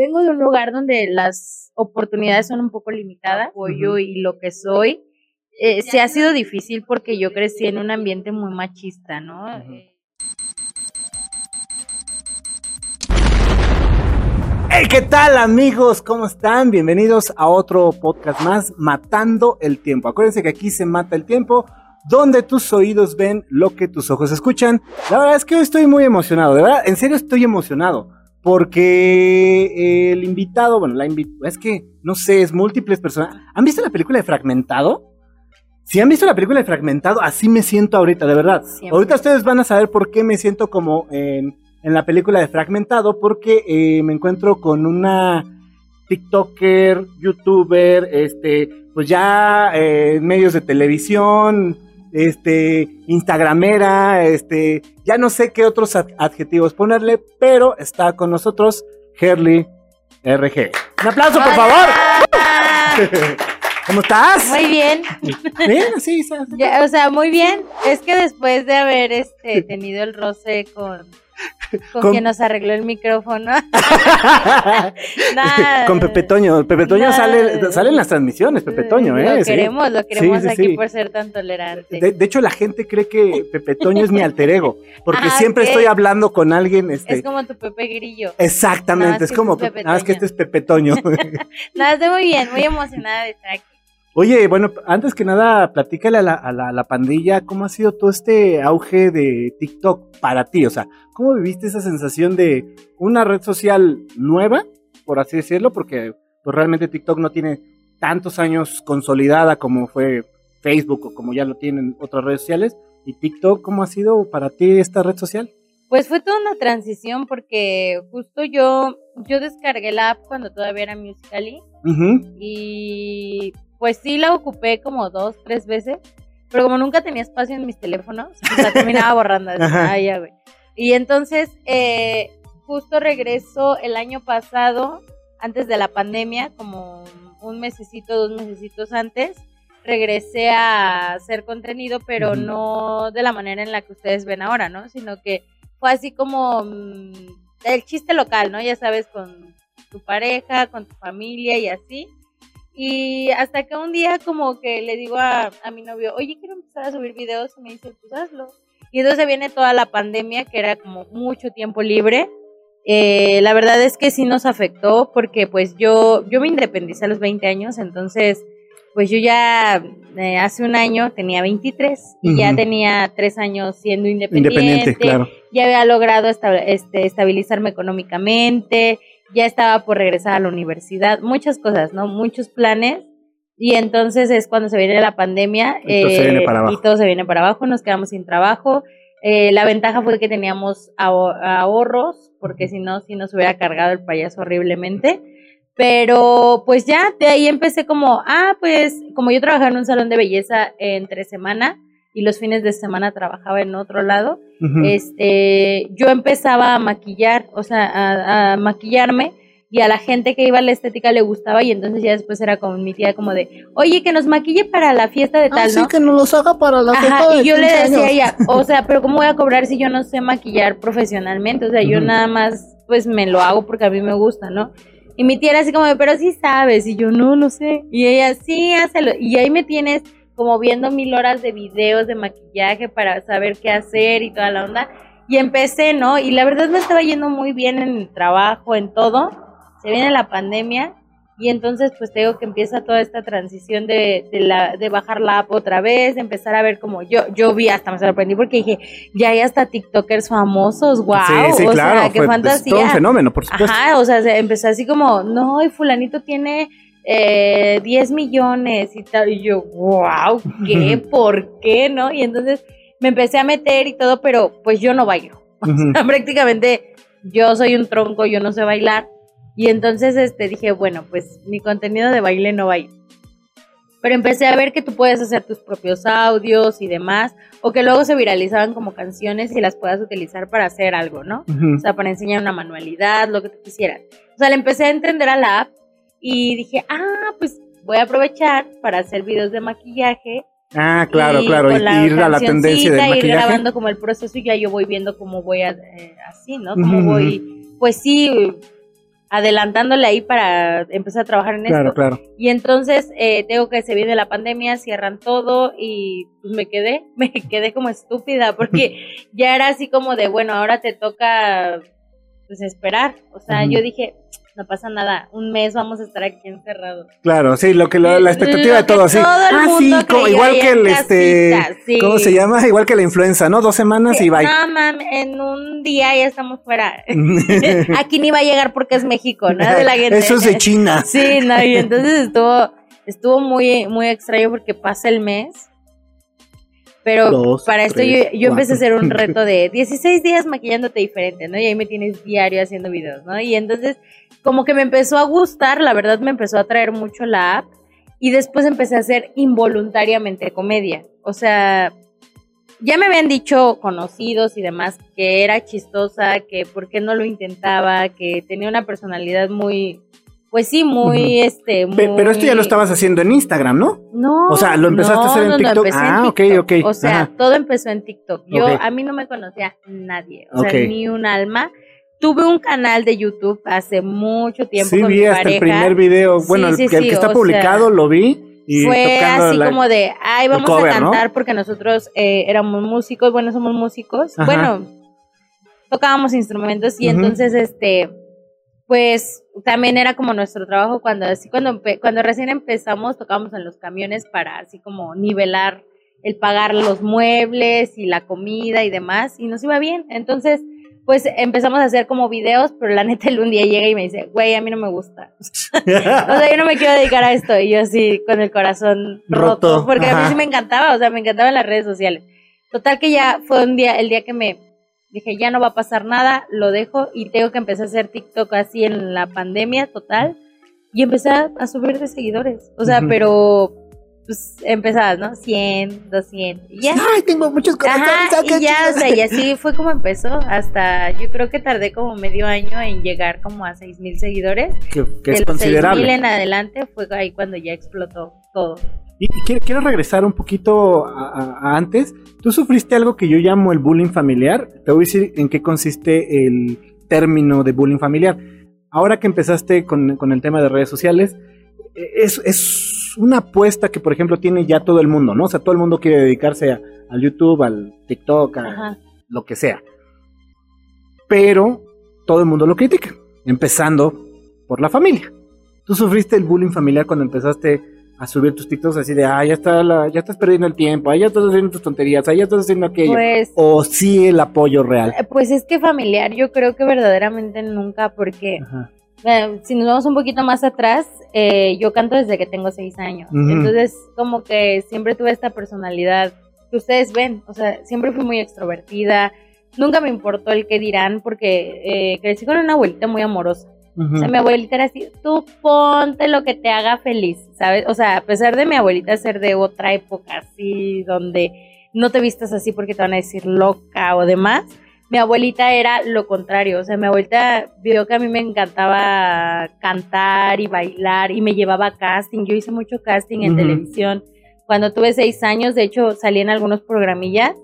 vengo de un lugar donde las oportunidades son un poco limitadas, apoyo y lo que soy, eh, se ha sido difícil porque yo crecí en un ambiente muy machista, ¿no? Hey, ¿qué tal amigos? ¿Cómo están? Bienvenidos a otro podcast más, Matando el Tiempo. Acuérdense que aquí se mata el tiempo, donde tus oídos ven lo que tus ojos escuchan. La verdad es que hoy estoy muy emocionado, de verdad, en serio estoy emocionado. Porque el invitado, bueno, la es que, no sé, es múltiples personas. ¿Han visto la película de Fragmentado? Si han visto la película de Fragmentado, así me siento ahorita, de verdad. Ahorita ustedes van a saber por qué me siento como en, la película de Fragmentado, porque eh, me encuentro con una TikToker, YouTuber, este, pues ya eh, en medios de televisión, este, Instagramera, este, ya no sé qué otros adjetivos ponerle, pero está con nosotros Herly RG. Un aplauso, por favor. ¿Cómo estás? Muy bien. Bien, sí, o sea, muy bien. Es que después de haber este tenido el roce con con, quien nos arregló el micrófono. Con Pepe Toño. Pepe Toño sale, sale en las transmisiones, Pepe Toño, ¿eh? Lo queremos, lo queremos aquí por ser tan tolerante. De, hecho, la gente cree que Pepe Toño es mi alter ego, porque ah, siempre estoy hablando con alguien. Este... Es como tu Pepe Grillo. Exactamente, es, como, nada más que este es Pepe Toño. nada, estoy muy bien, muy emocionada de estar aquí. Oye, bueno, antes que nada, platícale a la, pandilla cómo ha sido todo este auge de TikTok para ti. O sea, ¿cómo viviste esa sensación de una red social nueva, por así decirlo? Porque pues, realmente TikTok no tiene tantos años consolidada como fue Facebook o como ya lo tienen otras redes sociales. ¿Y TikTok cómo ha sido para ti esta red social? Pues fue toda una transición porque justo yo, yo descargué la app cuando todavía era Musical.ly y pues sí la ocupé como dos, tres veces, pero como nunca tenía espacio en mis teléfonos, pues la terminaba borrando. Y entonces, eh, justo regreso el año pasado, antes de la pandemia, como un mesecito, dos mesecitos antes, regresé a hacer contenido, pero no de la manera en la que ustedes ven ahora, ¿no? Sino que fue así como mm, el chiste local, ¿no? Ya sabes, con tu pareja, con tu familia y así. Y hasta que un día como que le digo a, mi novio, oye, quiero empezar a subir videos, y me dice, pues hazlo. Y entonces viene toda la pandemia, que era como mucho tiempo libre. Eh, la verdad es que sí nos afectó porque pues yo, yo me independicé a los 20 años, entonces pues yo ya eh, hace un año tenía 23 y ya tenía tres años siendo independiente. Independiente, claro. Ya había logrado este, estabilizarme económicamente, ya estaba por regresar a la universidad, muchas cosas, ¿no? Muchos planes. Y entonces es cuando se viene la pandemia eh, y todo se viene para abajo, nos quedamos sin trabajo. Eh, la ventaja fue que teníamos ahorros, porque si no, si nos hubiera cargado el payaso horriblemente. Pero pues ya de ahí empecé como, ah, pues como yo trabajaba en un salón de belleza entre semana, y los fines de semana trabajaba en otro lado, este, yo empezaba a maquillar, o sea, a, maquillarme y a la gente que iba a la estética le gustaba y entonces ya después era con mi tía como de, oye, que nos maquille para la fiesta de ah, tal, ah, sí, que nos los haga para la fiesta de Y yo le decía a ella, o sea, pero ¿cómo voy a cobrar si yo no sé maquillar profesionalmente? O sea, yo nada más, pues me lo hago porque a mí me gusta, ¿no? Y mi tía era así como, pero sí sabes, y yo no, no sé. Y ella, sí, hazlo. Y ahí me tienes como viendo mil horas de videos de maquillaje para saber qué hacer y toda la onda. Y empecé, ¿no? Y la verdad me estaba yendo muy bien en el trabajo, en todo. Se viene la pandemia y entonces pues tengo que empieza toda esta transición de, de, la, de bajar la app otra vez, de empezar a ver como yo, yo vi hasta me sorprendí porque dije, ya hay hasta TikTokers famosos, wow. Sí, sí, o claro, sea, qué fantasía. Todo un fenómeno, por supuesto. Ajá, o sea, empezó así como, no, y fulanito tiene eh, 10 millones y tal. Y yo, wow, ¿qué? ¿Por qué? ¿No? Y entonces me empecé a meter y todo, pero pues yo no bailo. prácticamente yo soy un tronco, yo no sé bailar. Y entonces este, dije, bueno, pues mi contenido de baile no va Pero empecé a ver que tú puedes hacer tus propios audios y demás, o que luego se viralizaban como canciones y las puedas utilizar para hacer algo, ¿no? O sea, para enseñar una manualidad, lo que tú quisieras. O sea, le empecé a entender a la app y dije, ah, pues voy a aprovechar para hacer videos de maquillaje. Ah, claro, claro, y ir a la tendencia del maquillaje. Ir grabando como el proceso y ya yo voy viendo cómo voy a, eh, así, ¿no? Cómo voy, pues sí, adelantándole ahí para empezar a trabajar en claro, esto. Claro. Y entonces eh, tengo que se viene la pandemia, cierran todo y pues me quedé, me quedé como estúpida porque ya era así como de, bueno, ahora te toca pues esperar. O sea, yo dije, no pasa nada, un mes vamos a estar aquí encerrados. Claro, sí, lo que la expectativa de todo, así. ah, sí, igual que el este, ¿cómo se llama? Igual que la influenza, ¿no? Dos semanas y bye. No, mam, en un día ya estamos fuera. aquí ni va a llegar porque es México, ¿no? De la gente. Eso es de China. sí, no, y entonces estuvo, estuvo muy, muy extraño porque pasa el mes pero para esto yo, yo empecé a hacer un reto de 16 días maquillándote diferente, ¿no? Y ahí me tienes diario haciendo videos, ¿no? Y entonces como que me empezó a gustar, la verdad me empezó a traer mucho la app y después empecé a hacer involuntariamente comedia. O sea, ya me habían dicho conocidos y demás que era chistosa, que por qué no lo intentaba, que tenía una personalidad muy pues sí, muy, este, muy... Pero esto ya lo estabas haciendo en Instagram, ¿no? No. O sea, lo empezaste a hacer en TikTok. ah, ok, ok. O sea, todo empezó en TikTok. Yo, a mí no me conocía nadie, o sea, ni un alma. Tuve un canal de YouTube hace mucho tiempo sí, vi hasta el primer video. Bueno, el, que está publicado lo vi. Y fue así como de, ay, vamos a cantar porque nosotros eh, éramos músicos, bueno, somos músicos. Bueno, tocábamos instrumentos y entonces, este, pues también era como nuestro trabajo cuando así cuando cuando recién empezamos tocábamos en los camiones para así como nivelar el pagar los muebles y la comida y demás y nos iba bien. Entonces pues empezamos a hacer como videos pero la neta el un día llega y me dice güey a mí no me gusta o sea yo no me quiero dedicar a esto y yo así con el corazón roto, porque a mí sí me encantaba o sea me encantaban las redes sociales. Total que ya fue un día el día que me Dije, ya no va a pasar nada, lo dejo y tengo que empezar a hacer TikTok así en la pandemia total. Y empecé a subir de seguidores. O sea, pero pues empezabas, ¿no? 100, 200. Y ya. Ay, tengo muchos corazones. y ya, o sea, y así fue como empezó. Hasta yo creo que tardé como medio año en llegar como a 6 mil seguidores. Que, es considerable. 6 mil en adelante fue ahí cuando ya explotó todo. Y quiero, regresar un poquito a, antes. Tú sufriste algo que yo llamo el bullying familiar. Te voy a decir en qué consiste el término de bullying familiar. Ahora que empezaste con, el tema de redes sociales, e, es, una apuesta que, por ejemplo, tiene ya todo el mundo, ¿no? O sea, todo el mundo quiere dedicarse a, al YouTube, al TikTok, a lo que sea. Pero todo el mundo lo critica, empezando por la familia. Tú sufriste el bullying familiar cuando empezaste a subir tus TikToks así de, ah, ya, está la, ya estás perdiendo el tiempo, ah, ya estás haciendo tus tonterías, ah, ya estás haciendo aquello. Pues, o sí el apoyo real. Eh, pues es que familiar yo creo que verdaderamente nunca, porque eh, si nos vamos un poquito más atrás, eh, yo canto desde que tengo seis años. Entonces, como que siempre tuve esta personalidad que ustedes ven, o sea, siempre fui muy extrovertida, nunca me importó el que dirán, porque crecí con una abuelita muy amorosa. O sea, mi abuelita era así, tú ponte lo que te haga feliz, ¿sabes? O sea, a pesar de mi abuelita ser de otra época, así, donde no te vistas así porque te van a decir loca o demás, mi abuelita era lo contrario, o sea, mi abuelita vio que a mí me encantaba cantar y bailar y me llevaba a casting, yo hice mucho casting en televisión. Cuando tuve seis años, de hecho, salí en algunos programillas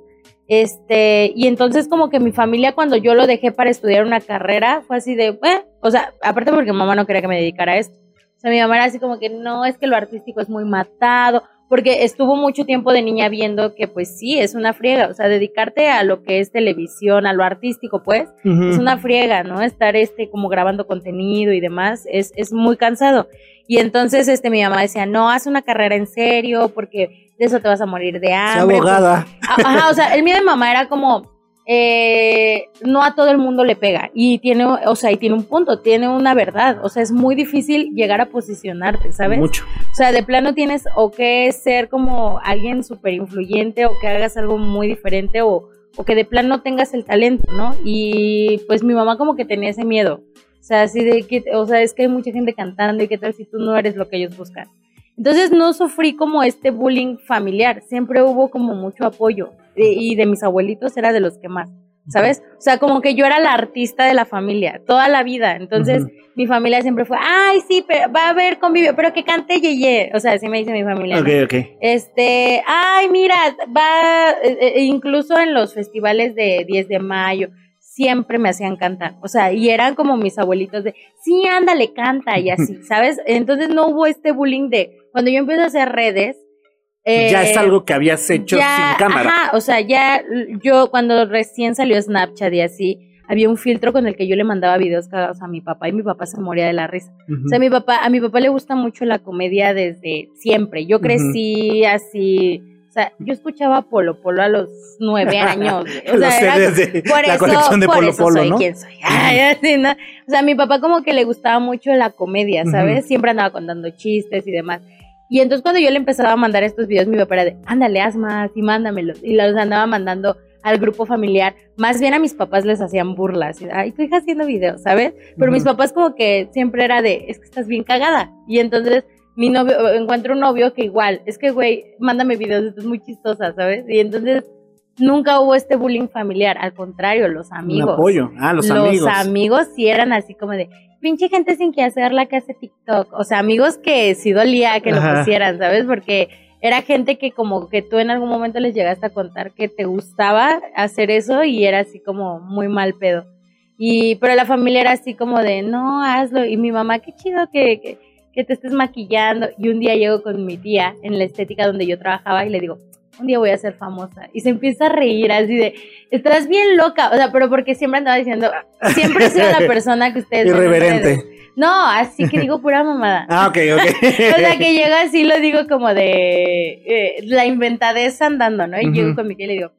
este, y entonces como que mi familia cuando yo lo dejé para estudiar una carrera fue así de, eh, o sea, aparte porque mamá no quería que me dedicara a esto. O sea, mi mamá era así como que no, es que lo artístico es muy matado, porque estuvo mucho tiempo de niña viendo que pues sí, es una friega, o sea, dedicarte a lo que es televisión, a lo artístico, pues, es una friega, ¿no? Estar este como grabando contenido y demás, es, es muy cansado. Y entonces este mi mamá decía, no, haz una carrera en serio, porque de eso te vas a morir de hambre. abogada. Ajá, o sea, el miedo de mamá era como, eh, no a todo el mundo le pega. Y tiene, o sea, y tiene un punto, tiene una verdad. O sea, es muy difícil llegar a posicionarte, ¿sabes? Mucho. O sea, de plano tienes o que ser como alguien súper influyente o que hagas algo muy diferente o, o que de plano tengas el talento, ¿no? Y pues mi mamá como que tenía ese miedo. O sea, así de que, o sea, es que hay mucha gente cantando y qué tal si tú no eres lo que ellos buscan. Entonces no sufrí como este bullying familiar, siempre hubo como mucho apoyo y de mis abuelitos era de los que más, ¿sabes? O sea, como que yo era la artista de la familia toda la vida, entonces mi familia siempre fue, ay, sí, pero va a haber convivio, pero que cante Yeye, o sea, así me dice mi familia. Ok, ok. Este, ay, mira, va, e, e, incluso en los festivales de 10 de mayo, siempre me hacían cantar. O sea, y eran como mis abuelitos de, sí, ándale, canta y así, ¿sabes? Entonces no hubo este bullying de, cuando yo empiezo a hacer redes, ya es eh, algo que habías hecho sin cámara. Ajá, o sea, ya yo cuando recién salió Snapchat y así, había un filtro con el que yo le mandaba videos cagados a mi papá y mi papá se moría de la risa. O sea, mi papá, a mi papá le gusta mucho la comedia desde siempre. Yo crecí así, o sea, yo escuchaba Polo Polo a los nueve años. O sea, desde por la colección de Polo Polo, soy quien soy. así, ¿no? O sea, a mi papá como que le gustaba mucho la comedia, ¿sabes? Siempre andaba contando chistes y demás. Y entonces cuando yo le empezaba a mandar estos videos, mi papá era de, ándale, haz más y mándamelos. Y los andaba mandando al grupo familiar. Más bien a mis papás les hacían burlas. Ay, tu hija haciendo videos, ¿sabes? Pero mis papás como que siempre era de, es que estás bien cagada. Y entonces mi novio, encuentro un novio que igual, es que güey, mándame videos, esto es muy chistosa, ¿sabes? Y entonces nunca hubo este bullying familiar, al contrario, los amigos. apoyo, ah, los, amigos. Los amigos sí eran así como de, pinche gente sin que hacer la que hace TikTok. O sea, amigos que sí dolía que lo pusieran, ¿sabes? Porque era gente que como que tú en algún momento les llegaste a contar que te gustaba hacer eso y era así como muy mal pedo. Y, pero la familia era así como de, no, hazlo. Y mi mamá, qué chido que, que, que te estés maquillando. Y un día llego con mi tía en la estética donde yo trabajaba y le digo, un día voy a ser famosa. Y se empieza a reír así de, estás bien loca. O sea, pero porque siempre andaba diciendo, siempre he sido la persona que ustedes... Irreverente. No, así que digo pura mamada. Ah, ok, ok. o sea, que llega así, lo digo como de eh, la inventadez andando, ¿no? Y llego con mi tía y le digo,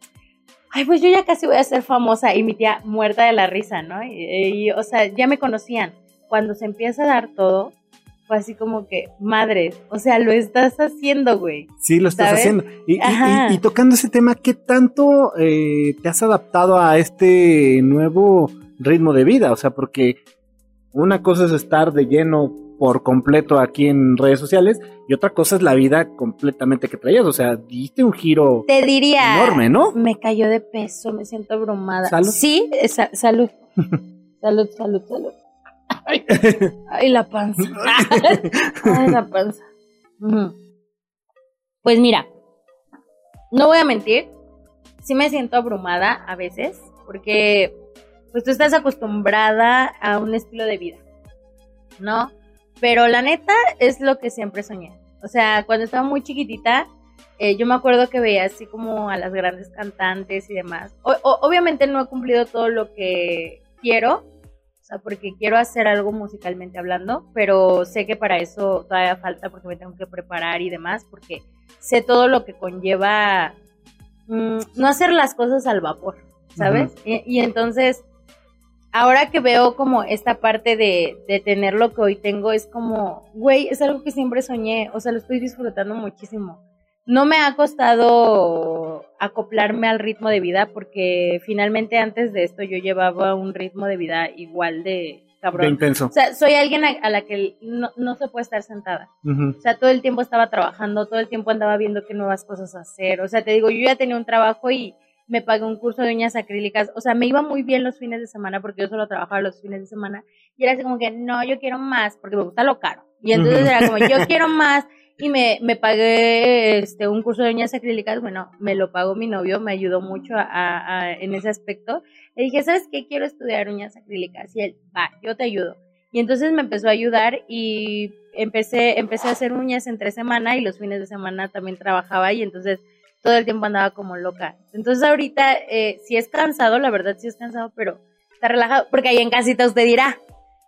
ay, pues yo ya casi voy a ser famosa. Y mi tía muerta de la risa, ¿no? y o sea, ya me conocían. Cuando se empieza a dar todo, fue así como que, madre, o sea, lo estás haciendo, güey. Sí, lo estás haciendo. Y, tocando ese tema, ¿qué tanto eh, te has adaptado a este nuevo ritmo de vida? O sea, porque una cosa es estar de lleno por completo aquí en redes sociales y otra cosa es la vida completamente que traías. O sea, diste un giro Te diría, enorme, ¿no? Me cayó de peso, me siento abrumada. ¿Salud? Sí, salud. salud, salud, salud. Ay, la panza. Ay, la panza. Pues mira, no voy a mentir, sí me siento abrumada a veces, porque pues tú estás acostumbrada a un estilo de vida, ¿no? Pero la neta es lo que siempre soñé. O sea, cuando estaba muy chiquitita, eh, yo me acuerdo que veía así como a las grandes cantantes y demás. obviamente no he cumplido todo lo que quiero, sea, porque quiero hacer algo musicalmente hablando, pero sé que para eso todavía falta porque me tengo que preparar y demás, porque sé todo lo que conlleva mm, no hacer las cosas al vapor, ¿sabes? y, entonces, ahora que veo como esta parte de, de tener lo que hoy tengo, es como, güey, es algo que siempre soñé, o sea, lo estoy disfrutando muchísimo no me ha costado acoplarme al ritmo de vida porque finalmente antes de esto yo llevaba un ritmo de vida igual de cabrón. De intenso. O sea, soy alguien a, la que no, se puede estar sentada. O sea, todo el tiempo estaba trabajando, todo el tiempo andaba viendo qué nuevas cosas hacer. O sea, te digo, yo ya tenía un trabajo y me pagué un curso de uñas acrílicas. O sea, me iba muy bien los fines de semana porque yo solo trabajaba los fines de semana. Y era así como que, no, yo quiero más porque me gusta lo caro. Y entonces era como, yo quiero más y me, me pagué este, un curso de uñas acrílicas, bueno, me lo pagó mi novio, me ayudó mucho a, en ese aspecto. Le dije, ¿sabes qué? Quiero estudiar uñas acrílicas. Y él, va, yo te ayudo. Y entonces me empezó a ayudar y empecé, empecé a hacer uñas entre semana y los fines de semana también trabajaba y entonces todo el tiempo andaba como loca. Entonces ahorita eh, sí es cansado, la verdad sí es cansado, pero está relajado, porque ahí en casita usted dirá,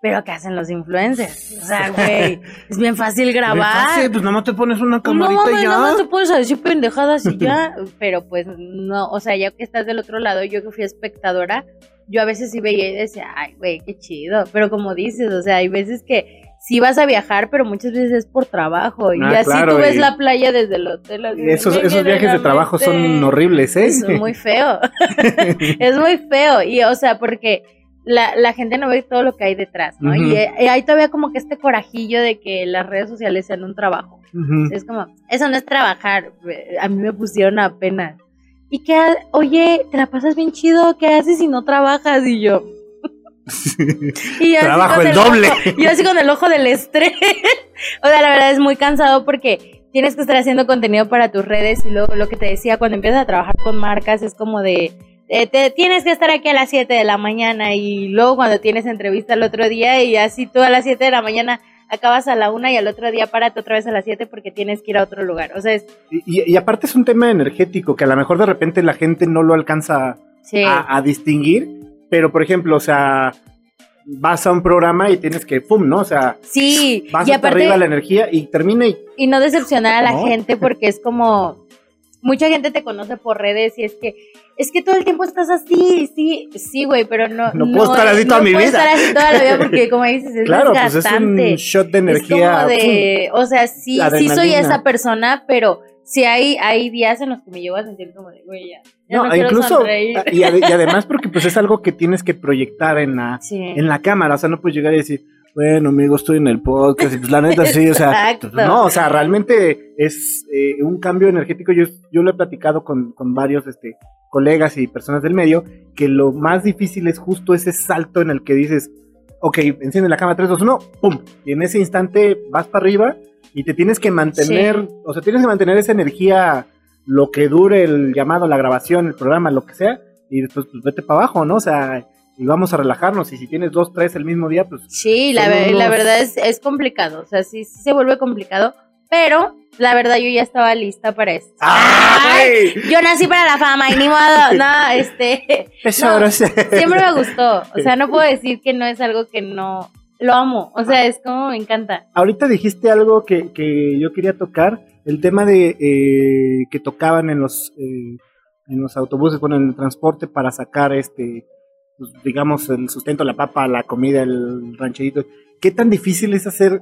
pero ¿qué hacen los influencers? O sea, güey, es bien fácil grabar. Sí, pues nomás te pones una camarita no, y ya. No, te pones a decir pendejadas y ya. Pero pues no, o sea, ya que estás del otro lado, yo que fui espectadora, yo a veces sí veía y decía, ay, güey, qué chido. Pero como dices, o sea, hay veces que sí vas a viajar, pero muchas veces es por trabajo. Y ah, así tú ves la playa desde el hotel. Esos, esos viajes de trabajo son horribles, ¿eh? Es muy feo. es muy feo. Y, o sea, porque la, la, gente no ve todo lo que hay detrás, ¿no? y, hay todavía como que este corajillo de que las redes sociales sean un trabajo. Es como, eso no es trabajar, a mí me pusieron apenas. Y que, oye, te la pasas bien chido, ¿qué haces si no trabajas? Y yo... y Trabajo el, doble. Yo así con el ojo del estrés. o sea, la verdad es muy cansado porque tienes que estar haciendo contenido para tus redes y luego lo que te decía, cuando empiezas a trabajar con marcas es como de eh, te, tienes que estar aquí a las 7 de la mañana y luego cuando tienes entrevista el otro día y así tú a las 7 de la mañana acabas a la una y al otro día párate otra vez a las 7 porque tienes que ir a otro lugar. O sea, es... y, aparte es un tema energético que a lo mejor de repente la gente no lo alcanza a, distinguir, pero por ejemplo, o sea, vas a un programa y tienes que, pum, ¿no? O sea, sí, vas y aparte, arriba la energía y termina y... Y no decepcionar a la gente porque es como, mucha gente te conoce por redes y es que es que todo el tiempo estás así, sí, sí, güey, pero no. No, puedo estar así toda mi vida. No puedo estar así toda la vida porque, como dices, es claro, Pues es un shot de energía. de, o sea, sí, sí soy esa persona, pero sí hay, hay días en los que me llevo a sentir como de, güey, ya. no, incluso, y, además porque pues es algo que tienes que proyectar en la, en la cámara, o sea, no puedes llegar y decir, bueno, amigo, estoy en el podcast, y pues la neta sí, o sea, no, o sea, realmente es eh, un cambio energético, yo, yo lo he platicado con, con varios, este, colegas y personas del medio, que lo más difícil es justo ese salto en el que dices, ok, enciende la cámara 3, 2, 1, ¡pum! Y en ese instante vas para arriba y te tienes que mantener, o sea, tienes que mantener esa energía lo que dure el llamado, la grabación, el programa, lo que sea, y después pues vete para abajo, ¿no? O sea, y vamos a relajarnos, y si tienes dos, tres el mismo día, pues... Sí, la, la verdad es, es complicado, o sea, sí, sí se vuelve complicado, pero la verdad yo ya estaba lista para esto. ¡Ay! Yo nací para la fama y ni modo, no, este... siempre me gustó, o sea, no puedo decir que no es algo que no... Lo amo, o sea, es como me encanta. Ahorita dijiste algo que, que yo quería tocar, el tema de eh, que tocaban en los, eh, en los autobuses, bueno, en el transporte para sacar este, pues, digamos, el sustento, la papa, la comida, el rancherito. ¿Qué tan difícil es hacer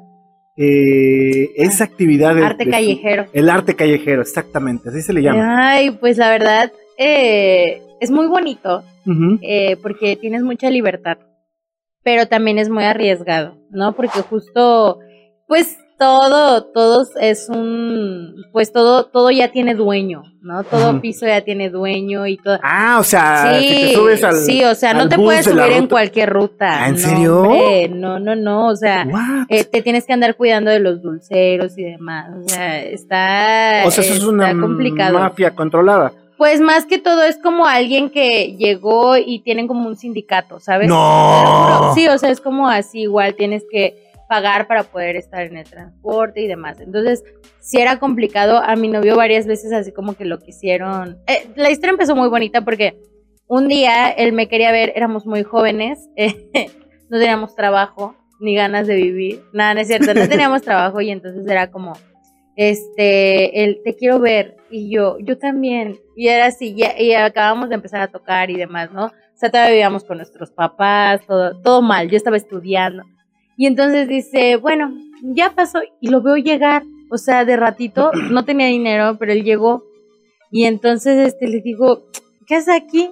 eh, esa actividad. De, arte callejero. el arte callejero, exactamente, así se le llama. Ay, pues la verdad, eh, es muy bonito eh, porque tienes mucha libertad, pero también es muy arriesgado, ¿no? Porque justo, pues todo, todos es un, pues todo, todo ya tiene dueño, ¿no? Todo piso ya tiene dueño y todo. Ah, o sea, sí, te subes al, sí, o sea, no te puedes subir en cualquier ruta. ¿Ah, ¿En serio? no, no, no, o sea, eh, te tienes que andar cuidando de los dulceros y demás, o sea, está, o sea, eso es una mafia controlada. Pues más que todo es como alguien que llegó y tienen como un sindicato, ¿sabes? No. Sí, o sea, es como así, igual tienes que pagar para poder estar en el transporte y demás. Entonces, si era complicado, a mi novio varias veces así como que lo quisieron. Eh, la historia empezó muy bonita porque un día él me quería ver, éramos muy jóvenes, no teníamos trabajo ni ganas de vivir, nada, no es cierto, no teníamos trabajo y entonces era como, este, él, te quiero ver y yo, yo también, y era así, y, y acabamos de empezar a tocar y demás, ¿no? O sea, todavía vivíamos con nuestros papás, todo, todo mal, yo estaba estudiando. Y entonces dice, bueno, ya pasó y lo veo llegar, o sea, de ratito, no tenía dinero, pero él llegó. Y entonces este le digo, ¿qué haces aquí?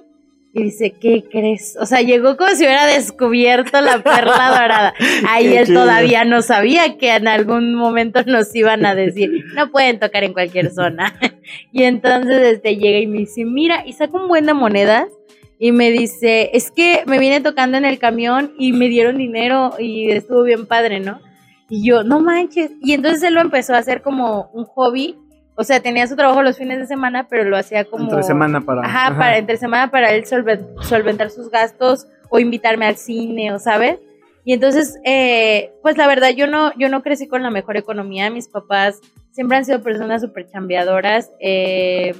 Y dice, ¿qué crees? O sea, llegó como si hubiera descubierto la perla dorada. Ahí él todavía no sabía que en algún momento nos iban a decir, no pueden tocar en cualquier zona. y entonces este llega y me dice, mira, y saca un buen de monedas y me dice, es que me vine tocando en el camión y me dieron dinero y estuvo bien padre, ¿no? Y yo, no manches. Y entonces él lo empezó a hacer como un hobby. O sea, tenía su trabajo los fines de semana, pero lo hacía como... Entre semana para... Ajá, para entre semana para él solventar sus gastos o invitarme al cine, o sabes. Y entonces, eh, pues la verdad, yo no, yo no crecí con la mejor economía. Mis papás siempre han sido personas súper chambeadoras. Eh,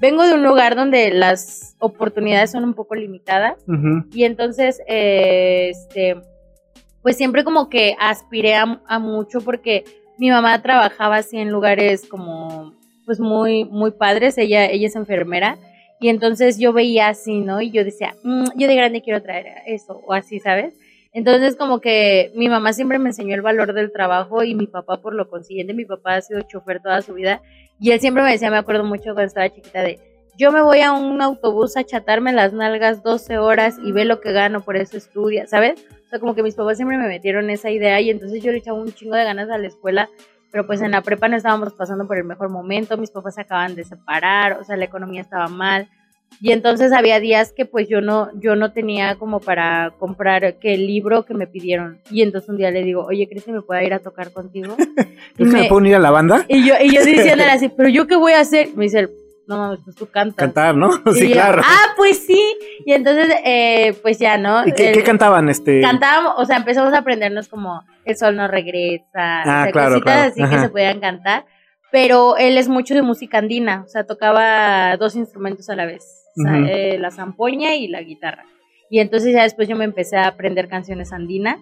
vengo de un lugar donde las oportunidades son un poco limitadas y entonces, eh, este, pues siempre como que aspiré a, mucho porque mi mamá trabajaba así en lugares como, pues muy, muy padres, ella, ella es enfermera y entonces yo veía así, ¿no? Y yo decía, mm, yo de grande quiero traer eso o así, ¿sabes? Entonces como que mi mamá siempre me enseñó el valor del trabajo y mi papá por lo consiguiente, mi papá ha sido chofer toda su vida y él siempre me decía, me acuerdo mucho cuando estaba chiquita de, yo me voy a un autobús a chatarme las nalgas 12 horas y ve lo que gano, por eso estudia, ¿sabes? O sea, como que mis papás siempre me metieron esa idea y entonces yo le echaba un chingo de ganas a la escuela, pero pues en la prepa no estábamos pasando por el mejor momento, mis papás se acaban de separar, o sea, la economía estaba mal. Y entonces había días que pues yo no, yo no tenía como para comprar que el libro que me pidieron. Y entonces un día le digo, oye, ¿crees que me pueda ir a tocar contigo? ¿Y me, puedo ir a la banda? Y yo, y yo diciéndole así, pero yo qué voy a hacer? Me dice, no mames, pues tú cantas. Cantar, ¿no? sí, claro. ah, pues sí. Y entonces, eh, pues ya, ¿no? ¿Y qué, cantaban? este Cantábamos, o sea, empezamos a aprendernos como El sol no regresa, ah, claro, cositas así que se podían cantar. Pero él es mucho de música andina, o sea, tocaba dos instrumentos a la vez, eh, la zampoña y la guitarra. Y entonces ya después yo me empecé a aprender canciones andinas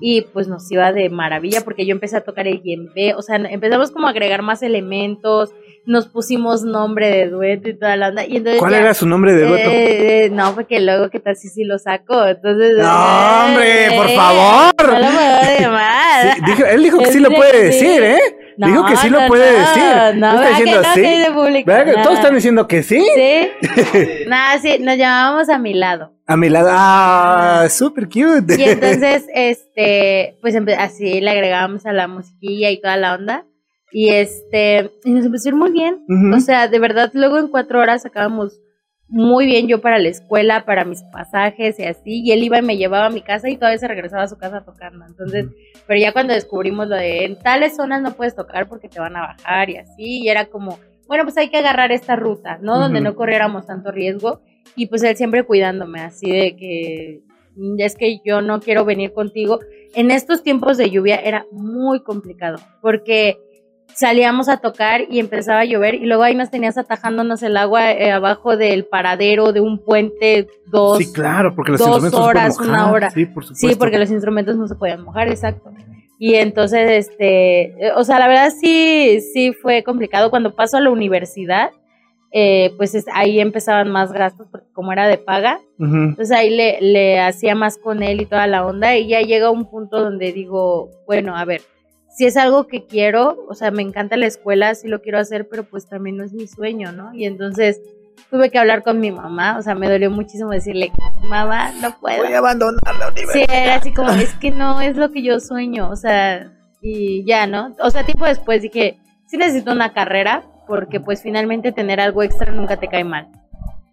y pues nos iba de maravilla porque yo empecé a tocar el yembe, o sea, empezamos como a agregar más elementos, nos pusimos nombre de dueto y toda la onda. Y entonces ¿Cuál era su nombre de dueto? Eh, no, porque luego que tal si sí lo saco. Entonces, no, hombre, eh, por favor. No lo puedo llamar. él dijo que sí lo puede decir, ¿eh? Dijo que sí lo puede decir. No, está diciendo así. De todos están diciendo que sí. Sí. Nada, sí, nos llamábamos a mi lado. A mi lado, ah, súper cute. Y entonces, este, pues así le agregábamos a la musiquilla y toda la onda. Y este, y nos empezó a ir muy bien. O sea, de verdad, luego en cuatro horas acabamos muy bien yo para la escuela, para mis pasajes y así, y él iba y me llevaba a mi casa y todavía se regresaba a su casa tocando. Entonces, pero ya cuando descubrimos lo de en tales zonas no puedes tocar porque te van a bajar y así, y era como, bueno, pues hay que agarrar esta ruta, ¿no? Donde no corriéramos tanto riesgo, y pues él siempre cuidándome, así de que es que yo no quiero venir contigo. En estos tiempos de lluvia era muy complicado, porque salíamos a tocar y empezaba a llover y luego ahí nos tenías atajándonos el agua eh, abajo del paradero de un puente dos, sí, claro, porque los dos horas, una hora. Sí, por supuesto. Sí, porque los instrumentos no se podían mojar, exacto. Y entonces, este, eh, o sea, la verdad sí, sí fue complicado. Cuando paso a la universidad, eh, pues ahí empezaban más gastos porque como era de paga, entonces ahí le, le hacía más con él y toda la onda y ya llega un punto donde digo, bueno, a ver, si es algo que quiero, o sea, me encanta la escuela, sí lo quiero hacer, pero pues también no es mi sueño, ¿no? Y entonces tuve que hablar con mi mamá, o sea, me dolió muchísimo decirle, mamá, no puedo. Voy a abandonar la universidad. Sí, era así como, es que no es lo que yo sueño, o sea, y ya, ¿no? O sea, tiempo después dije, sí necesito una carrera, porque pues finalmente tener algo extra nunca te cae mal.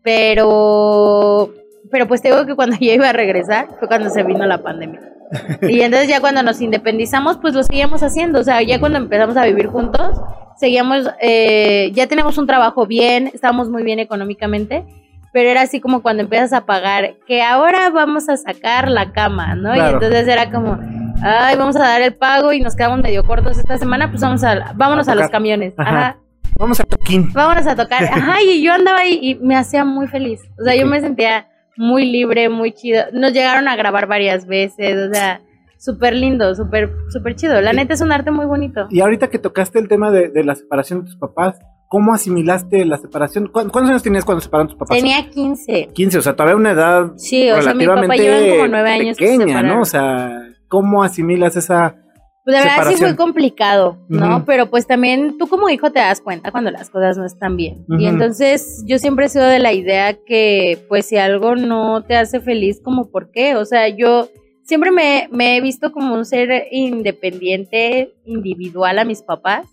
Pero, pero pues tengo que cuando yo iba a regresar fue cuando se vino la pandemia. Y entonces ya cuando nos independizamos, pues lo seguíamos haciendo. O sea, ya cuando empezamos a vivir juntos, seguíamos, eh, ya tenemos un trabajo bien, estábamos muy bien económicamente, pero era así como cuando empiezas a pagar, que ahora vamos a sacar la cama, ¿no? Y entonces era como, ay, vamos a dar el pago y nos quedamos medio cortos esta semana, pues vamos a, vámonos a, los camiones. Ajá. Vamos a tocar. Vámonos a tocar. Ajá, y yo andaba ahí y me hacía muy feliz. O sea, yo me sentía muy libre, muy chido. Nos llegaron a grabar varias veces, o sea, súper lindo, súper súper chido. La neta es un arte muy bonito. Y ahorita que tocaste el tema de, la separación de tus papás, ¿cómo asimilaste la separación? ¿Cuántos años tenías cuando separaron tus papás? Tenía 15. 15, o sea, todavía una edad sí, o sea, mi papá llevan como nueve años pequeña, ¿no? O sea, ¿cómo asimilas esa pues la verdad sí fue complicado, ¿no? Pero pues también tú como hijo te das cuenta cuando las cosas no están bien. Y entonces yo siempre he sido de la idea que pues si algo no te hace feliz, como por qué. O sea, yo siempre me, me he visto como un ser independiente, individual a mis papás.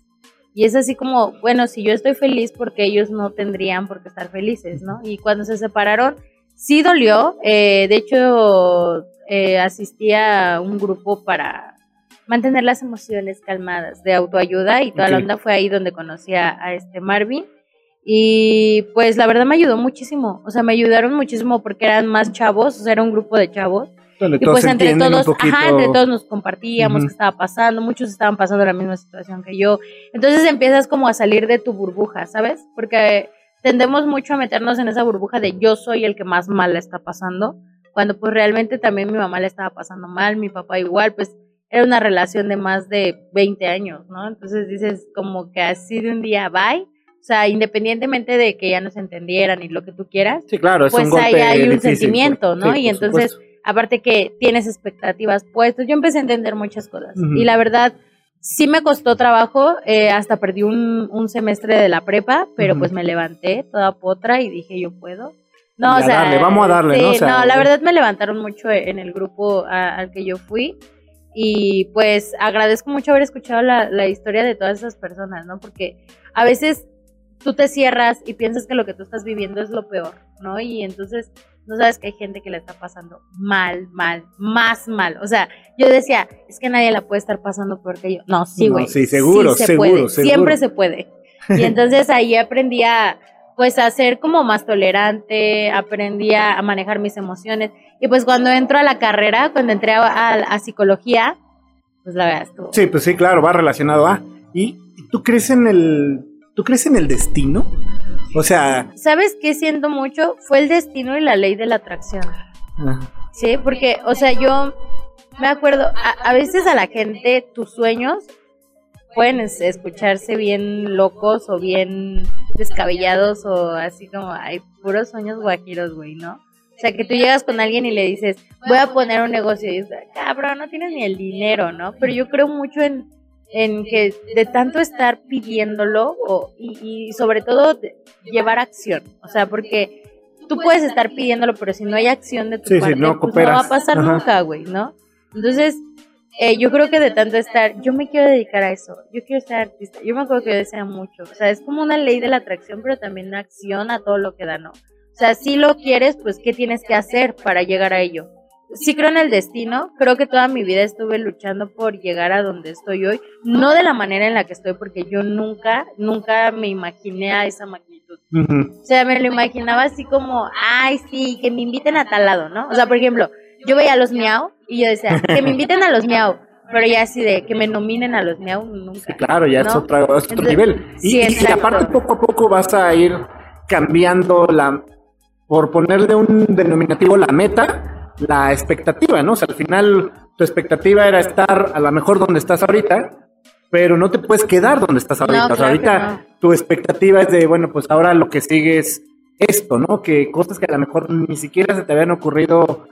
Y es así como, bueno, si yo estoy feliz, porque ellos no tendrían por qué estar felices, ¿no? Y cuando se separaron, sí dolió. Eh, de hecho, eh, asistí a un grupo para mantener las emociones calmadas, de autoayuda y toda la onda fue ahí donde conocí a, este Marvin. Y pues la verdad me ayudó muchísimo, o sea, me ayudaron muchísimo porque eran más chavos, o sea, era un grupo de chavos. y pues entre todos, ajá, entre todos nos compartíamos qué estaba pasando, muchos estaban pasando la misma situación que yo. Entonces empiezas como a salir de tu burbuja, ¿sabes? Porque tendemos mucho a meternos en esa burbuja de yo soy el que más mal le está pasando, cuando pues realmente también mi mamá le estaba pasando mal, mi papá igual, pues era una relación de más de 20 años, ¿no? Entonces dices como que así de un día, bye. O sea, independientemente de que ya no se entendieran y lo que tú quieras, sí, claro, es pues ahí hay un sentimiento, ¿no? y entonces, aparte que tienes expectativas puestas, yo empecé a entender muchas cosas. Y la verdad, sí me costó trabajo, eh, hasta perdí un, un, semestre de la prepa, pero pues me levanté toda potra y dije, yo puedo. No, o sea, vamos a darle, ¿no? no, la verdad me levantaron mucho en el grupo al que yo fui y pues agradezco mucho haber escuchado la, la, historia de todas esas personas, ¿no? Porque a veces tú te cierras y piensas que lo que tú estás viviendo es lo peor, ¿no? Y entonces no sabes que hay gente que le está pasando mal, mal, más mal. O sea, yo decía, es que nadie la puede estar pasando peor que yo. No, sí, güey. sí, seguro, se seguro, puede. Siempre se puede. Y entonces ahí aprendí a, pues a ser como más tolerante, aprendí a, manejar mis emociones. Y pues cuando entro a la carrera, cuando entré a, psicología, pues la verdad estuvo. Sí, pues sí, claro, va relacionado a. ¿Y tú crees en el, tú crees en el destino? O sea... ¿Sabes qué siento mucho? Fue el destino y la ley de la atracción. Sí, porque, o sea, yo me acuerdo, a, veces a la gente tus sueños pueden escucharse bien locos o bien descabellados o así como hay puros sueños guajiros, güey, ¿no? O sea, que tú llegas con alguien y le dices, voy a poner un negocio y dices, cabrón, no tienes ni el dinero, ¿no? Pero yo creo mucho en, en que de tanto estar pidiéndolo o, y, y sobre todo llevar acción, o sea, porque tú puedes estar pidiéndolo, pero si no hay acción de tu parte, no, pues no va a pasar nunca, güey, ¿no? Entonces, eh, yo creo que de tanto estar, yo me quiero dedicar a eso, yo quiero ser artista, yo me acuerdo que yo desea mucho, o sea, es como una ley de la atracción, pero también una acción a todo lo que da, ¿no? O sea, si lo quieres, pues, ¿qué tienes que hacer para llegar a ello? Sí creo en el destino, creo que toda mi vida estuve luchando por llegar a donde estoy hoy, no de la manera en la que estoy, porque yo nunca, nunca me imaginé a esa magnitud. O sea, me lo imaginaba así como, ay, sí, que me inviten a tal lado, ¿no? O sea, por ejemplo, yo veía a los miau y yo decía, que me inviten a los miau. Pero ya así de que me nominen a los miau, nunca. Sí, claro, ya es, otro, nivel. Y, y, aparte poco a poco vas a ir cambiando la, por ponerle un denominativo, la meta, la expectativa, ¿no? O sea, al final tu expectativa era estar a lo mejor donde estás ahorita, pero no te puedes quedar donde estás ahorita. o sea, ahorita tu expectativa es de, bueno, pues ahora lo que sigue es esto, ¿no? Que cosas que a lo mejor ni siquiera se te habían ocurrido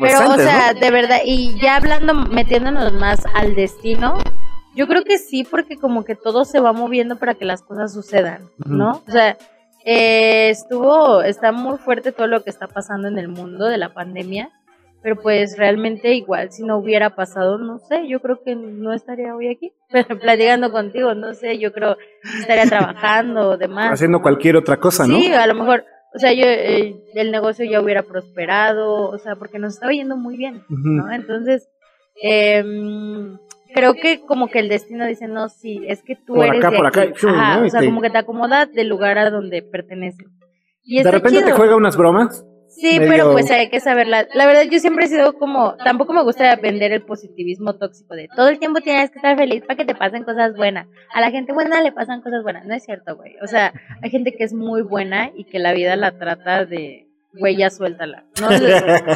pero, o sea, de verdad, y ya hablando, metiéndonos más al destino, yo creo que sí, porque como que todo se va moviendo para que las cosas sucedan, ¿no? O sea, eh, estuvo, está muy fuerte todo lo que está pasando en el mundo de la pandemia, pero pues realmente igual si no hubiera pasado, no sé, yo creo que no estaría hoy aquí, pero platicando contigo, no sé, yo creo estaría trabajando o demás. Haciendo cualquier otra cosa, ¿no? Sí, a lo mejor o sea, yo, eh, el negocio ya hubiera prosperado, o sea, porque nos estaba yendo muy bien, ¿no? Entonces, em, creo que como que el destino dice, no, sí, es que tú eres acá, por acá, o sea, como que te acomoda del lugar a donde pertenece. Y de repente te juega unas bromas. Sí, pero pues hay que saberla. La verdad, yo siempre he sido como, tampoco me gusta vender el positivismo tóxico de todo el tiempo tienes que estar feliz para que te pasen cosas buenas. A la gente buena le pasan cosas buenas. No es cierto, güey. O sea, hay gente que es muy buena y que la vida la trata de, güey, ya suéltala. No,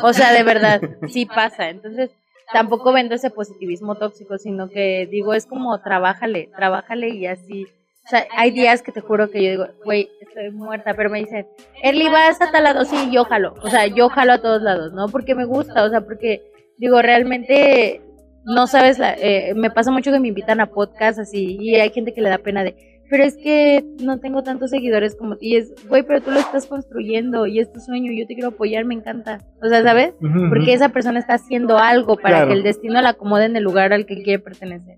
o sea, de verdad, sí pasa. Entonces, tampoco vendo ese positivismo tóxico, sino que digo, es como, trabájale, trabájale y así o sea, hay días que te juro que yo digo, güey, estoy muerta, pero me dicen, Erly, vas a tal lado, sí, yo jalo. O sea, yo jalo a todos lados, ¿no? Porque me gusta, o sea, porque, digo, realmente, no sabes, eh, me pasa mucho que me invitan a podcasts así, y hay gente que le da pena de, pero es que no tengo tantos seguidores como ti. Y es, güey, pero tú lo estás construyendo y es tu sueño, yo te quiero apoyar, me encanta. O sea, ¿sabes? Porque esa persona está haciendo algo para que el destino la acomode en el lugar al que quiere pertenecer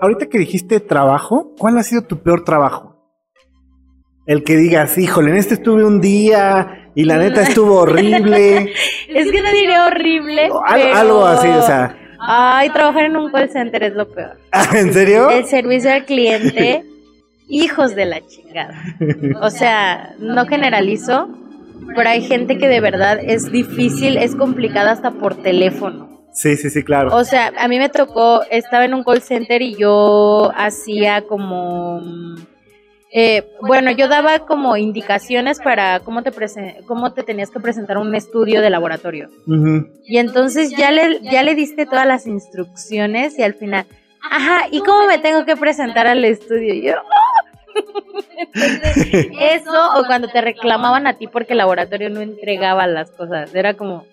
ahorita que dijiste trabajo, ¿cuál ha sido tu peor trabajo? El que digas, híjole, en este estuve un día y la neta estuvo horrible. es que no diré horrible. Algo así, o sea. Ay, trabajar en un call center es lo peor. ¿En serio? El servicio al cliente, hijos de la chingada. O sea, no generalizo, pero hay gente que de verdad es difícil, es complicada hasta por teléfono. Sí, sí, sí, claro. O sea, a mí me tocó, estaba en un call center y yo hacía como... Eh, bueno, yo daba como indicaciones para cómo te, cómo te tenías que presentar un estudio de laboratorio. Y entonces ya le, ya le diste todas las instrucciones y al final, ajá, ¿y cómo me tengo que presentar al estudio? Y yo, eso, o cuando te reclamaban a ti porque el laboratorio no entregaba las cosas, era como,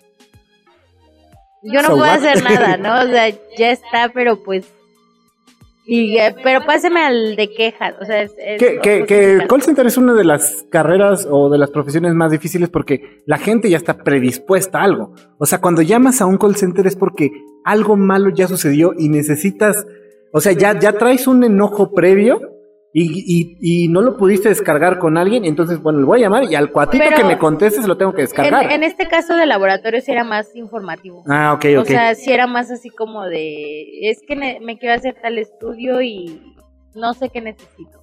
yo no puedo hacer nada, ¿no? O sea, ya está, pero pues y, eh, pero páseme al de quejas, o sea, es, que, que, que, call center es una de las carreras o de las profesiones más difíciles porque la gente ya está predispuesta a algo. O sea, cuando llamas a un call center es porque algo malo ya sucedió y necesitas, o sea, ya, ya traes un enojo previo y, y, y, no lo pudiste descargar con alguien, entonces, bueno, le voy a llamar y al cuatito que me conteste se lo tengo que descargar. En, este caso de laboratorio sí era más informativo. Ah, ok, ok. O sea, sí era más así como de, es que me, quiero hacer tal estudio y no sé qué necesito.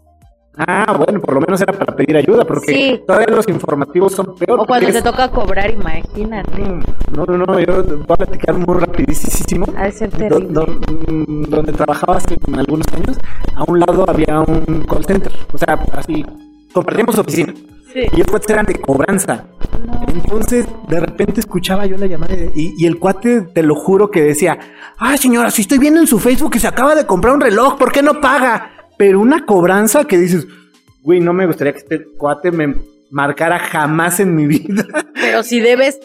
Ah, bueno, por lo menos era para pedir ayuda, porque todavía los informativos son peor. O cuando te toca cobrar, imagínate. Mm, no, no, no, yo voy a platicar muy rapidísimo. A ser terrible. Mm, donde trabajaba hace algunos años, a un lado había un call center, o sea, así, compartíamos oficina. Sí. Y los cuates eran de cobranza. Entonces, de repente escuchaba yo la llamada y, y, el cuate, te lo juro, que decía, ay señora, si estoy viendo en su Facebook que se acaba de comprar un reloj, ¿por qué no paga? Pero una cobranza que dices, güey, no me gustaría que este cuate me marcara jamás en mi vida. Pero si debes.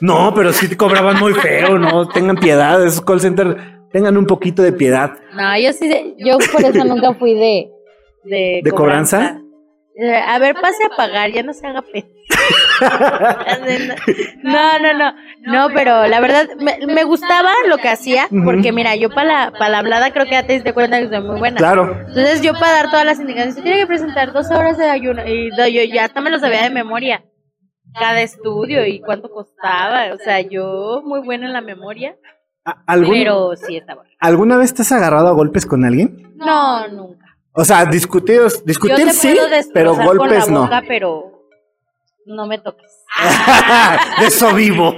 No, pero sí te cobraban muy feo, ¿no? Tengan piedad, esos call centers, tengan un poquito de piedad. No, yo sí, yo por eso nunca fui de... ¿De, ¿De cobranza? A ver, pase a pagar, ya no se haga pena. no, no, no, no, pero la verdad me, gustaba lo que hacía, porque mira, yo para la, para la hablada creo que ya te diste cuenta que soy muy buena. Claro. Entonces yo para dar todas las indicaciones, tiene que presentar dos horas de ayuno, y yo ya hasta me lo sabía de memoria, cada estudio y cuánto costaba, o sea, yo muy buena en la memoria. pero sí estaba. ¿Alguna vez te has agarrado a golpes con alguien? No, nunca. O sea, discutidos, discutir sí, pero golpes no. pero no me toques. de eso vivo.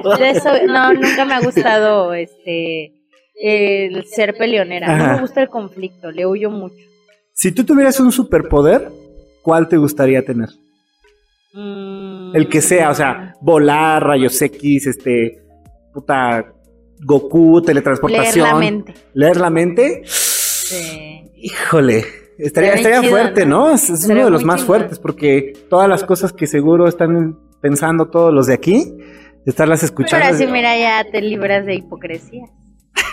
no, nunca me ha gustado este el ser peleonera. No me gusta el conflicto, le huyo mucho. Si tú tuvieras un superpoder, ¿cuál te gustaría tener? Mm. El que sea, o sea, volar, rayos X, este, puta, Goku, teletransportación. Leer la mente. ¿Leer la mente? Sí. Híjole. Estaría, estaría fuerte, ¿no? Es, uno de los más fuertes porque todas las cosas que seguro están pensando todos los de aquí, estarlas escuchando. Pero así, mira, ya te libras de hipocresía.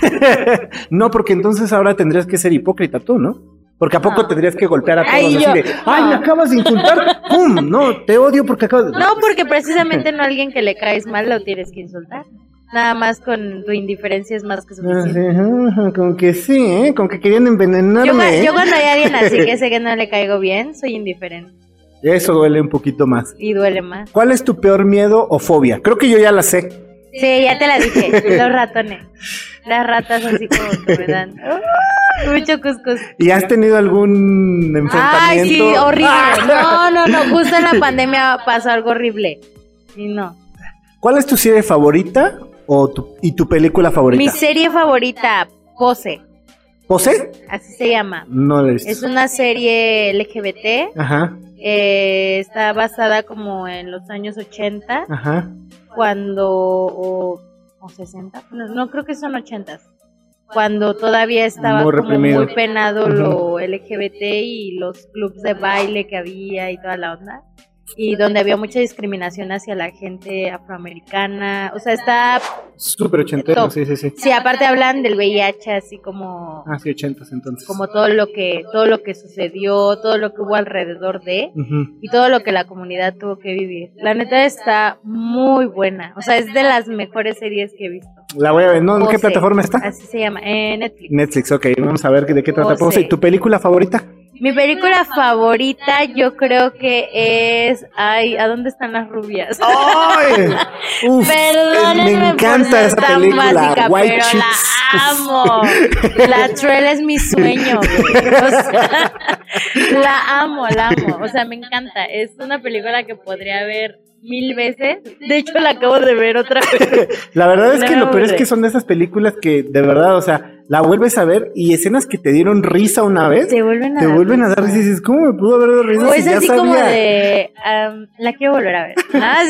no, porque entonces ahora tendrías que ser hipócrita tú, ¿no? Porque a poco tendrías que golpear a todos ay, así de, ay, me acabas de insultar, ¡pum! No, te odio porque acabas de... No, porque precisamente no a alguien que le caes mal lo tienes que insultar. Nada más con tu indiferencia es más que ah, suficiente. como que sí, ¿eh? Como que querían envenenarme. Yo, ¿eh? yo cuando hay alguien así que sé que no le caigo bien, soy indiferente. Eso duele un poquito más. Y duele más. ¿Cuál es tu peor miedo o fobia? Creo que yo ya la sé. Sí, ya te la dije. Los ratones. Las ratas así como que me dan. mucho cuscús. ¿Y has tenido algún enfrentamiento? Ay, sí, horrible. No, no, no. Justo en la pandemia pasó algo horrible. Y no. ¿Cuál es tu serie favorita o tu, y tu película favorita? Mi serie favorita, Pose. ¿Pose? Así se llama. No la Es una serie LGBT. Ajá. Eh, está basada como en los años 80. Ajá. Cuando. O, 60. No, creo que son 80 cuando todavía estaba muy, como muy penado lo LGBT y los clubs de baile que había y toda la onda y donde había mucha discriminación hacia la gente afroamericana. O sea, está... Súper ochentero, sí, sí, sí. Sí, aparte hablan del VIH así como... Ah, sí, ochentas entonces. Como todo lo que, todo lo que sucedió, todo lo que hubo alrededor de, y todo lo que la comunidad tuvo que vivir. La neta está muy buena. O sea, es de las mejores series que he visto. La voy a ver, ¿no? ¿En qué plataforma está? Así se llama, en Netflix. Netflix, ok, vamos a ver de qué trata Pose. ¿Y tu película favorita? Mi película favorita yo creo que es... Ay, ¿a dónde están las rubias? ¡Ay! Uf, me encanta esa película. White pero la amo. La Trail es mi sueño. la amo, la amo. O sea, me encanta. Es una película que podría ver mil veces. De hecho, la acabo de ver otra vez. La verdad es que lo peor es que son de esas películas que, de verdad, o sea, la vuelves a ver y escenas que te dieron risa una vez. Te vuelven a, te dar, vuelven a dar risa. Y dices, ¿cómo me pudo haber dado risa? O es así como de, la quiero volver a ver. Ah,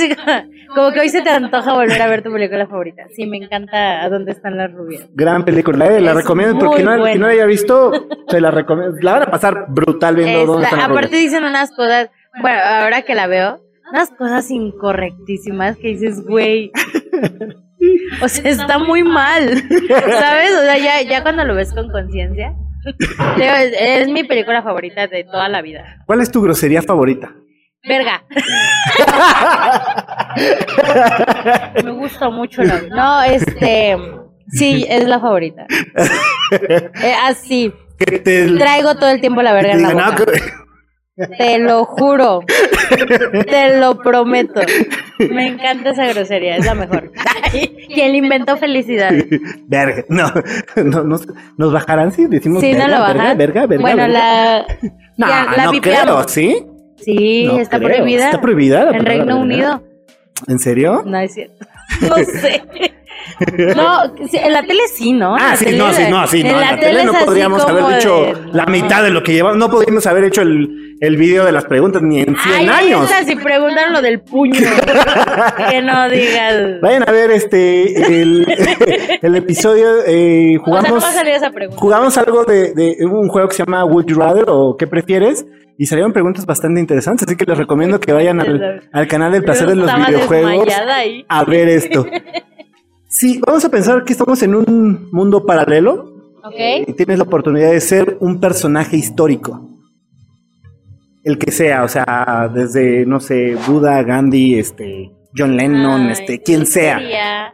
como, que hoy se te antoja volver a ver tu película favorita. Sí, me encanta A dónde están las rubias. Gran película, eh, la recomiendo porque no, no la haya visto, se la recomiendo. La van a pasar brutal viendo dónde están las Aparte dicen unas cosas, bueno, ahora que la veo, unas cosas incorrectísimas que dices, güey. O sea, está muy mal. ¿Sabes? O sea, ya, ya cuando lo ves con conciencia. Es, es, mi película favorita de toda la vida. ¿Cuál es tu grosería favorita? Verga. Me gusta mucho la. No, este. Sí, es la favorita. Eh, así. Traigo todo el tiempo la verga en la boca. Te lo juro. Te lo prometo. Me encanta esa grosería, es la mejor. ¿Quién le inventó felicidad? Verga, no, no nos, nos bajarán si decimos sí, verga, no lo bajan. verga, verga, verga, Bueno, verga. la. No, ya, la no creo, ¿sí? Sí, No está creo. prohibida. ¿Está prohibida la En Reino verga? Unido. ¿En serio? No es cierto. No sé. No, en la tele sí, ¿no? Ah, la sí, no, sí, no, sí, no. En la tele no podríamos haber dicho de- la mitad de lo que llevamos. No podríamos haber hecho el, el video de las preguntas ni en 100 Ay, años. si preguntan lo del puño. que no digas. Vayan a ver este el, el episodio. Eh, O sea, no jugamos, va a salir esa pregunta. jugamos algo de, de un juego que se llama Would You Rather o ¿Qué prefieres? Y salieron preguntas bastante interesantes, así que les recomiendo que vayan al, al canal del placer de los videojuegos a ver esto. Sí, vamos a pensar que estamos en un mundo paralelo ¿Ok? y tienes la oportunidad de ser un personaje histórico. El que sea, o sea, desde, no sé, Buda, Gandhi, este, John Lennon, Ay, este, quien sea. sería,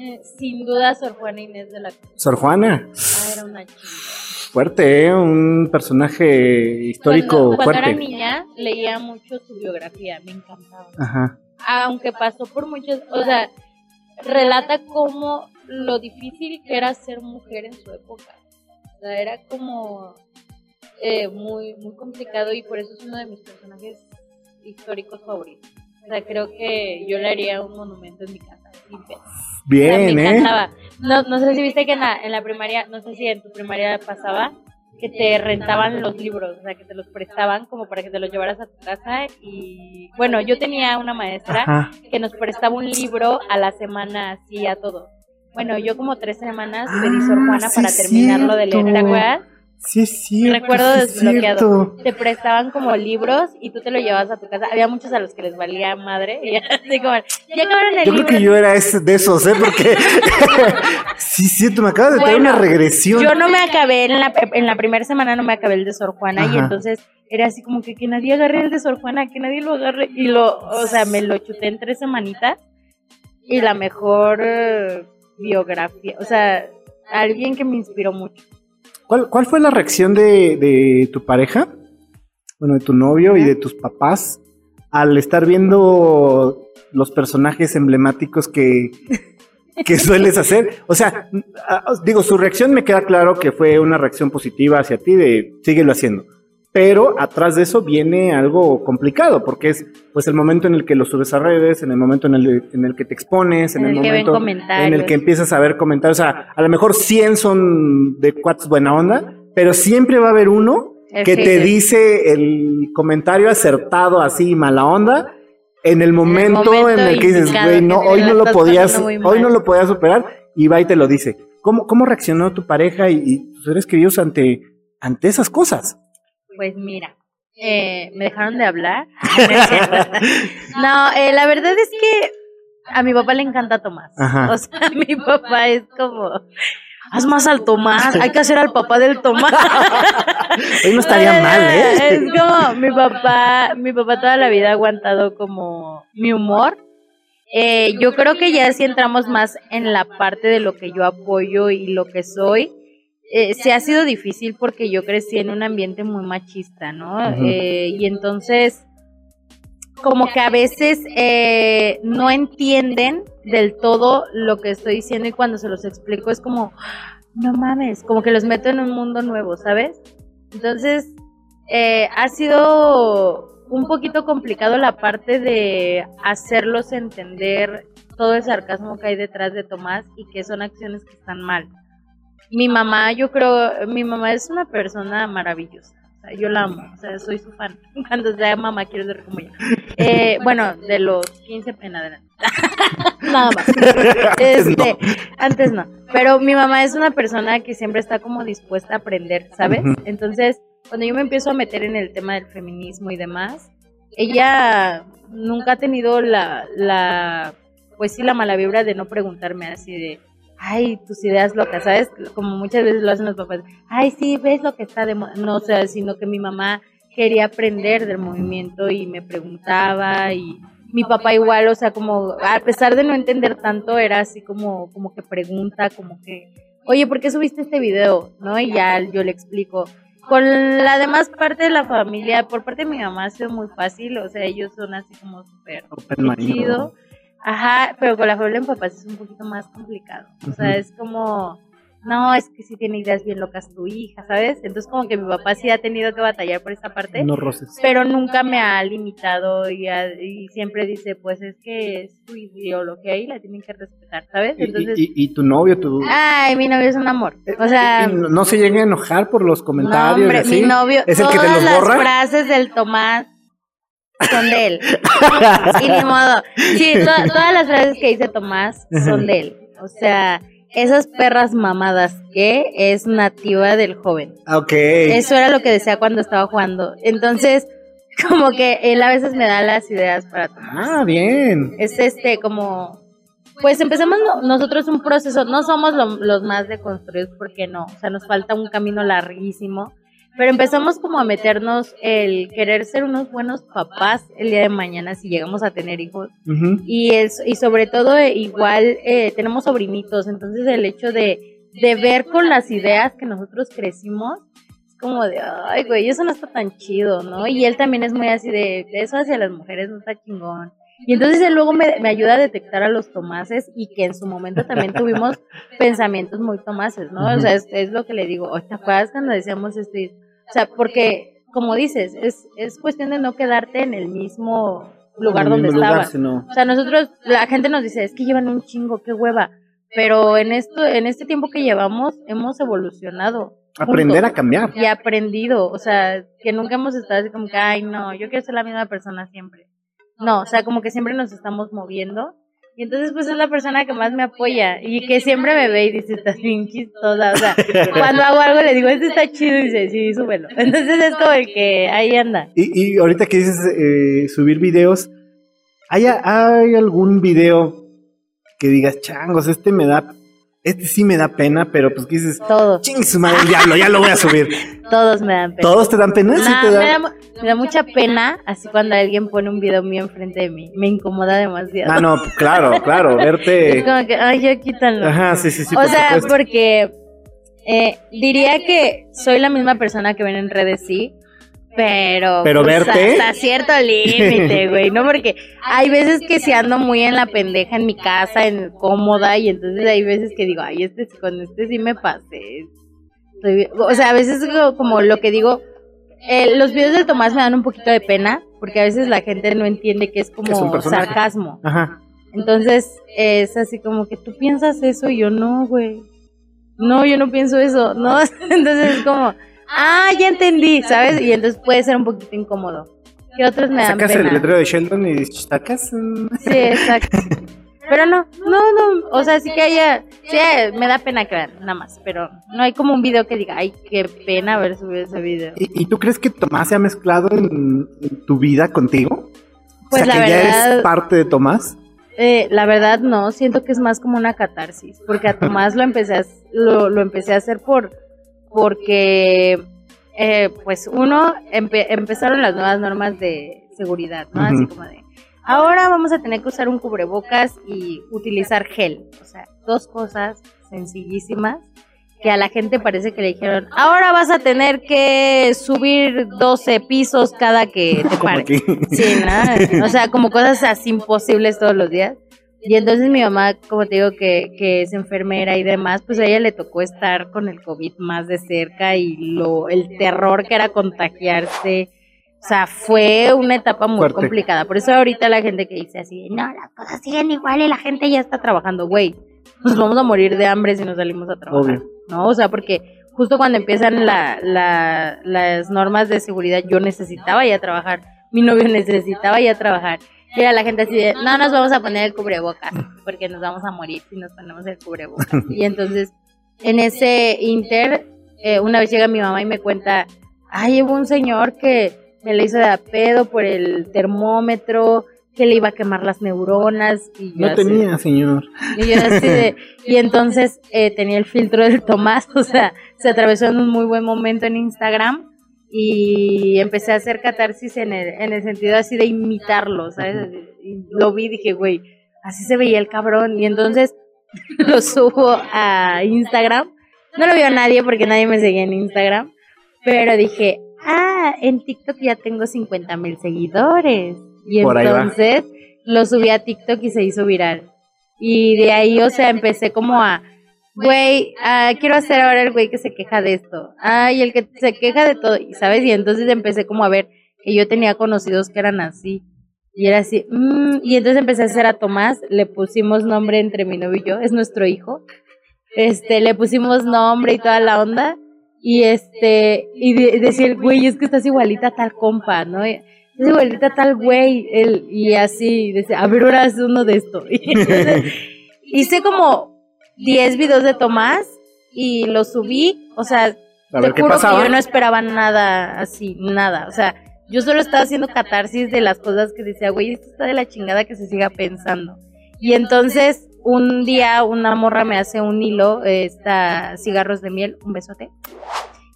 eh, sin duda, Sor Juana Inés de la Cruz. Sor Juana, Ah, era una chica. fuerte, ¿eh? un personaje histórico Cuando, cuando fuerte. era niña, leía mucho su biografía, me encantaba. Ajá. Aunque pasó por muchos, o sea, relata cómo lo difícil que era ser mujer en su época. O sea, era como eh, muy, muy complicado y por eso es uno de mis personajes históricos favoritos. O sea, creo que yo le haría un monumento en mi casa. sin pedo. O sea, Bien, me ¿eh? encantaba. No, no sé si viste que en la, en la primaria, no sé si en tu primaria pasaba, que te rentaban los libros, o sea, que te los prestaban como para que te los llevaras a tu casa. Y bueno, yo tenía una maestra Ajá. que nos prestaba un libro a la semana, así a todo. Bueno, yo como tres semanas pedí Sor Ah, Juana sí para terminarlo de leer, ¿te acuerdas? Sí, es cierto. Recuerdo sí es desbloqueado. cierto. Te prestaban como libros y tú te lo llevabas a tu casa. Había muchos a los que les valía madre. Y así como, ya acabaron el Yo creo que yo era ese de esos, ¿eh? Porque. sí, cierto, me acabas de traer Bueno, una regresión. Yo no me acabé en la, en la primera semana, no me acabé el de Sor Juana y entonces era así como que que nadie agarre el de Sor Juana, que nadie lo agarre y lo, o sea, me lo chuté en tres semanitas y la mejor eh, biografía, o sea, alguien que me inspiró mucho. ¿Cuál, cuál fue la reacción de, de tu pareja? Bueno, de tu novio y de tus papás al estar viendo los personajes emblemáticos que, que sueles hacer. O sea, digo, su reacción me queda claro que fue una reacción positiva hacia ti de síguelo haciendo. Pero atrás de eso viene algo complicado, porque es pues el momento en el que lo subes a redes, en el momento en el, en el que te expones, en, En el, momento en el que empiezas a ver comentarios. O sea, a lo mejor 100 son de cuates buena onda, pero siempre va a haber uno que te dice el comentario acertado así mala onda en el momento, en momento el que dices, güey, no, hoy no lo podías, hoy mal". no lo podías superar y va y te lo dice. ¿Cómo, cómo reaccionó tu pareja y, y tus seres queridos ante, ante esas cosas? Pues mira, eh, me dejaron de hablar. no, eh, la verdad es que a mi papá le encanta Tomás. Ajá. O sea, mi papá es como, haz más al Tomás, hay que hacer al papá del Tomás. Hoy no estaría mal, ¿eh? Es como mi papá, mi papá toda la vida ha aguantado como mi humor. Eh, yo creo que ya si entramos más en la parte de lo que yo apoyo y lo que soy, eh, se ha sido difícil porque yo crecí en un ambiente muy machista, ¿no? Eh, y entonces, como que a veces eh, no entienden del todo lo que estoy diciendo y cuando se los explico es como, no mames, como que los meto en un mundo nuevo, ¿sabes? Entonces, eh, ha sido un poquito complicado la parte de hacerlos entender todo el sarcasmo que hay detrás de Tomás y que son acciones que están mal. Mi mamá, yo creo, mi mamá es una persona maravillosa. O sea, yo la amo, o sea, soy su fan. Cuando sea mamá quiero ser como ella. Eh, bueno, de los 15 en adelante. Nada más. Antes no. Este, antes no. Pero mi mamá es una persona que siempre está como dispuesta a aprender, ¿sabes? Entonces, cuando yo me empiezo a meter en el tema del feminismo y demás, ella nunca ha tenido la, la, pues sí, la mala vibra de no preguntarme así de, ay, tus ideas locas, ¿sabes? Como muchas veces lo hacen los papás, ay, sí, ves lo que está de moda. No, o sea, sino que mi mamá quería aprender del movimiento y me preguntaba y mi papá igual, o sea, como a pesar de no entender tanto, era así como, como que pregunta, como que, oye, ¿por qué subiste este video? ¿No? Y ya yo le explico. con la demás parte de la familia, por parte de mi mamá ha sido muy fácil, o sea, ellos son así como súper chido. Ajá, pero con la familia de papás es un poquito más complicado. O sea, es como no, es que sí tiene ideas bien locas tu hija, ¿sabes? Entonces como que mi papá sí ha tenido que batallar por esa parte. No roces. Pero nunca me ha limitado y, siempre dice, pues es que es tu ideología y la tienen que respetar, ¿sabes? Entonces, ¿Y, tu novio? Tu... Ay, mi novio es un amor. O sea... No, se llega a enojar por los comentarios. No, hombre, mi novio, ¿Es el que te los las frases del Tomás son de él. y ni modo. Sí, todas las frases que dice Tomás son de él. O sea esas perras mamadas que es nativa del joven. Ok. Eso era lo que decía cuando estaba jugando. Entonces, como que él a veces me da las ideas para tomar. Ah, bien. Es este, como. Pues empezamos nosotros un proceso. No somos los más deconstruidos, porque no. O sea, nos falta un camino larguísimo. Pero empezamos como a meternos el querer ser unos buenos papás el día de mañana si llegamos a tener hijos. y, es, y sobre todo eh, igual eh, tenemos sobrinitos, entonces el hecho de, de ver con las ideas que nosotros crecimos es como de, ay güey, eso no está tan chido, ¿no? Y él también es muy así de, eso hacia las mujeres no está chingón. Y entonces él luego me, me, ayuda a detectar a los tomases y que en su momento también tuvimos pensamientos muy tomases, ¿no? O sea, es, es, lo que le digo, ¿te acuerdas cuando decíamos esto? O sea, porque, como dices, es, es cuestión de no quedarte en el mismo lugar donde estabas. O sea, nosotros, la gente nos dice, es que llevan un chingo, qué hueva. Pero en esto, en este tiempo que llevamos, hemos evolucionado. Aprender a cambiar. Y aprendido, o sea, que nunca hemos estado así como que, ay, no, yo quiero ser la misma persona siempre. No, o sea, como que siempre nos estamos moviendo. Y entonces, pues es la persona que más me apoya y que siempre me ve y dice, estás bien chistosa. O sea, cuando hago algo le digo, este está chido y dice, sí, súbelo. Entonces es como el que ahí anda. Y, y ahorita que dices eh, subir videos, ¿hay, ¿hay algún video que digas, changos, este me da este sí me da pena, pero pues ¿qué dices? Todo. Ching su madre, diablo, ya lo voy a subir. Todos me dan pena. ¿Todos te dan pena? ¿Sí te Me, da, mucha pena así cuando alguien pone un video mío enfrente de mí. Me incomoda demasiado. Ah, no, claro, claro, verte. Es como que, ay, ya quítalo. Ajá, sí, sí, sí. O sea, porque eh, diría que soy la misma persona que ven en redes, sí, pero, pero pues, verte hasta cierto límite, güey, ¿no? Porque hay veces que si ando muy en la pendeja en mi casa, en cómoda, y entonces hay veces que digo, ay, este con este sí me pasé. o sea, a veces como lo que digo, eh, los videos de Tomás me dan un poquito de pena, porque a veces la gente no entiende que es como sarcasmo. Ajá. Entonces es así como que tú piensas eso y yo no, güey. No, yo no pienso eso, ¿no? Entonces es como ah, ya entendí, ¿sabes? Y entonces puede ser un poquito incómodo. ¿Qué otros me dan Sacas el letrero de Sheldon y sacas. Sí, exacto. Pero no, no, no, o sea, sí que haya, sí, me da pena que nada más, pero no hay como un video que diga, ay, qué pena haber subido ese video. ¿Y, tú crees que Tomás se ha mezclado en, tu vida contigo? Pues o sea, la que verdad, ya eres parte de Tomás. Eh, la verdad no, siento que es más como una catarsis, porque a Tomás lo empecé a, lo, lo empecé a hacer por, porque eh, pues uno, empezaron las nuevas normas de seguridad, ¿no? Así como de, ahora vamos a tener que usar un cubrebocas y utilizar gel. O sea, dos cosas sencillísimas que a la gente parece que le dijeron, ahora vas a tener que subir 12 pisos cada que te pares. Sí, ¿no? O sea, como cosas así imposibles todos los días. Y entonces mi mamá, como te digo, que, que es enfermera y demás, pues a ella le tocó estar con el COVID más de cerca y lo, el terror que era contagiarse. O sea, fue una etapa muy complicada. Por eso ahorita la gente que dice así, no, las cosas siguen igual y la gente ya está trabajando, güey. Nos vamos a morir de hambre si no salimos a trabajar. ¿No? O sea, porque justo cuando empiezan la, la, las normas de seguridad, yo necesitaba ya trabajar. Mi novio necesitaba ya trabajar. Y era la gente así de, no nos vamos a poner el cubrebocas, porque nos vamos a morir si nos ponemos el cubrebocas. Y entonces, en ese inter, eh, una vez llega mi mamá y me cuenta, ay, hubo un señor que me le hizo de a pedo por el termómetro, que le iba a quemar las neuronas. Y yo no tenía, señor. Y yo así de, y entonces eh, tenía el filtro del Tomás, o sea, se atravesó en un muy buen momento en Instagram y empecé a hacer catarsis en el, en el sentido así de imitarlo, ¿sabes? Y lo vi y dije, güey, así se veía el cabrón. Y entonces lo subo a Instagram. No lo vio nadie porque nadie me seguía en Instagram. Pero dije, ah, en TikTok ya tengo 50 mil seguidores. Y entonces lo subí a TikTok y se hizo viral. Y de ahí, o sea, empecé como a, güey, ah, quiero hacer ahora el güey que se queja de esto. Ay, el que se queja de todo, ¿sabes? Y entonces empecé como a ver que yo tenía conocidos que eran así. Y era así, mmm, y entonces empecé a hacer a Tomás, le pusimos nombre entre mi novio y yo, es nuestro hijo. Este, le pusimos nombre y toda la onda. Y este, y decir, güey, es que estás igualita a tal compa, ¿no? Es igualita a tal güey, él, y así, decía, a ver, ahora uno de esto. hice como 10 videos de Tomás y los subí, o sea, te juro que yo no esperaba nada así, nada, o sea, yo solo estaba haciendo catarsis de las cosas que decía, güey, esto está de la chingada que se siga pensando. Y entonces, un día una morra me hace un hilo, está cigarros de miel, un besote.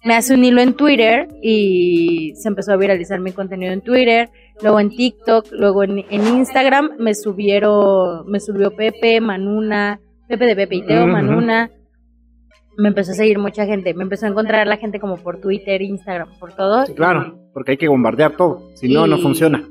Me hace un hilo en Twitter y se empezó a viralizar mi contenido en Twitter, luego en TikTok, luego en, Instagram me subieron, me subió Pepe, Manuna, Pepe de Pepe y Teo, Manuna, me empezó a seguir mucha gente, me empezó a encontrar la gente como por Twitter, Instagram, por todo. claro, porque hay que bombardear todo, si no, no funciona.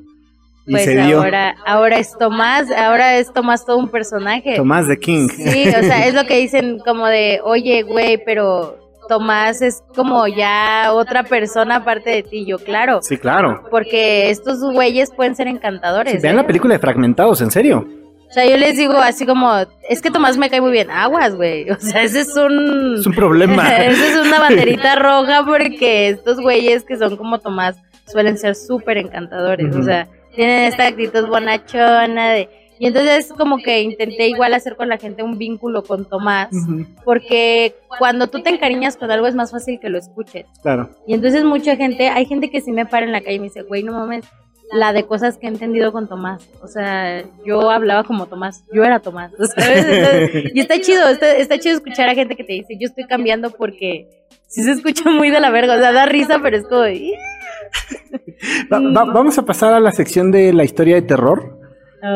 Y pues se dio. ahora, ahora es Tomás, ahora es Tomás todo un personaje. Tomás de King. Sí, o sea, es lo que dicen como de, oye, güey, pero Tomás es como ya otra persona aparte de ti, yo claro. Sí, claro. Porque estos güeyes pueden ser encantadores. vean la ¿eh? película de Fragmentados, en serio. O sea, yo les digo así como, es que Tomás me cae muy bien, aguas, güey. O sea, ese es un... Es un problema. ese es una banderita roja porque estos güeyes que son como Tomás suelen ser súper encantadores. O sea, tienen esta actitud bonachona de... Y entonces como que intenté igual hacer con la gente un vínculo con Tomás, porque cuando tú te encariñas con algo es más fácil que lo escuches. Claro. Y entonces mucha gente, hay gente que sí me para en la calle y me dice, güey, no mames, la de cosas que he entendido con Tomás. O sea, yo hablaba como Tomás, yo era Tomás. y está chido, está, chido escuchar a gente que te dice, yo estoy cambiando porque sí se escucha muy de la verga, o sea, da risa, pero es como... vamos a pasar a la sección de la historia de terror.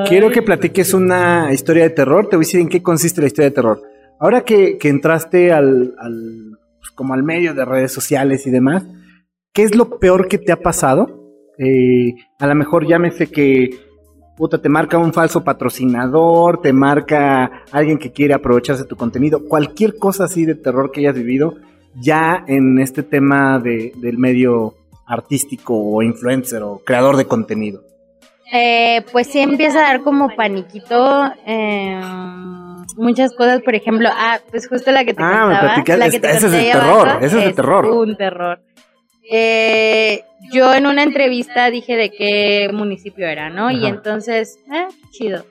Quiero que platiques una historia de terror, te voy a decir en qué consiste la historia de terror. Ahora que, entraste al, al pues, como al medio de redes sociales y demás, ¿qué es lo peor que te ha pasado? Eh, a lo mejor llámese que puta, te marca un falso patrocinador, te marca alguien que quiere aprovecharse de tu contenido, cualquier cosa así de terror que hayas vivido ya en este tema de, del medio artístico o influencer o creador de contenido. Eh, pues sí empieza a dar como paniquito eh, muchas cosas, por ejemplo, ah, pues justo la que te ah, contaba, ese es el terror, ese es el terror. Un terror. Eh, yo en una entrevista dije de qué municipio era, ¿no? Y entonces, eh, chido.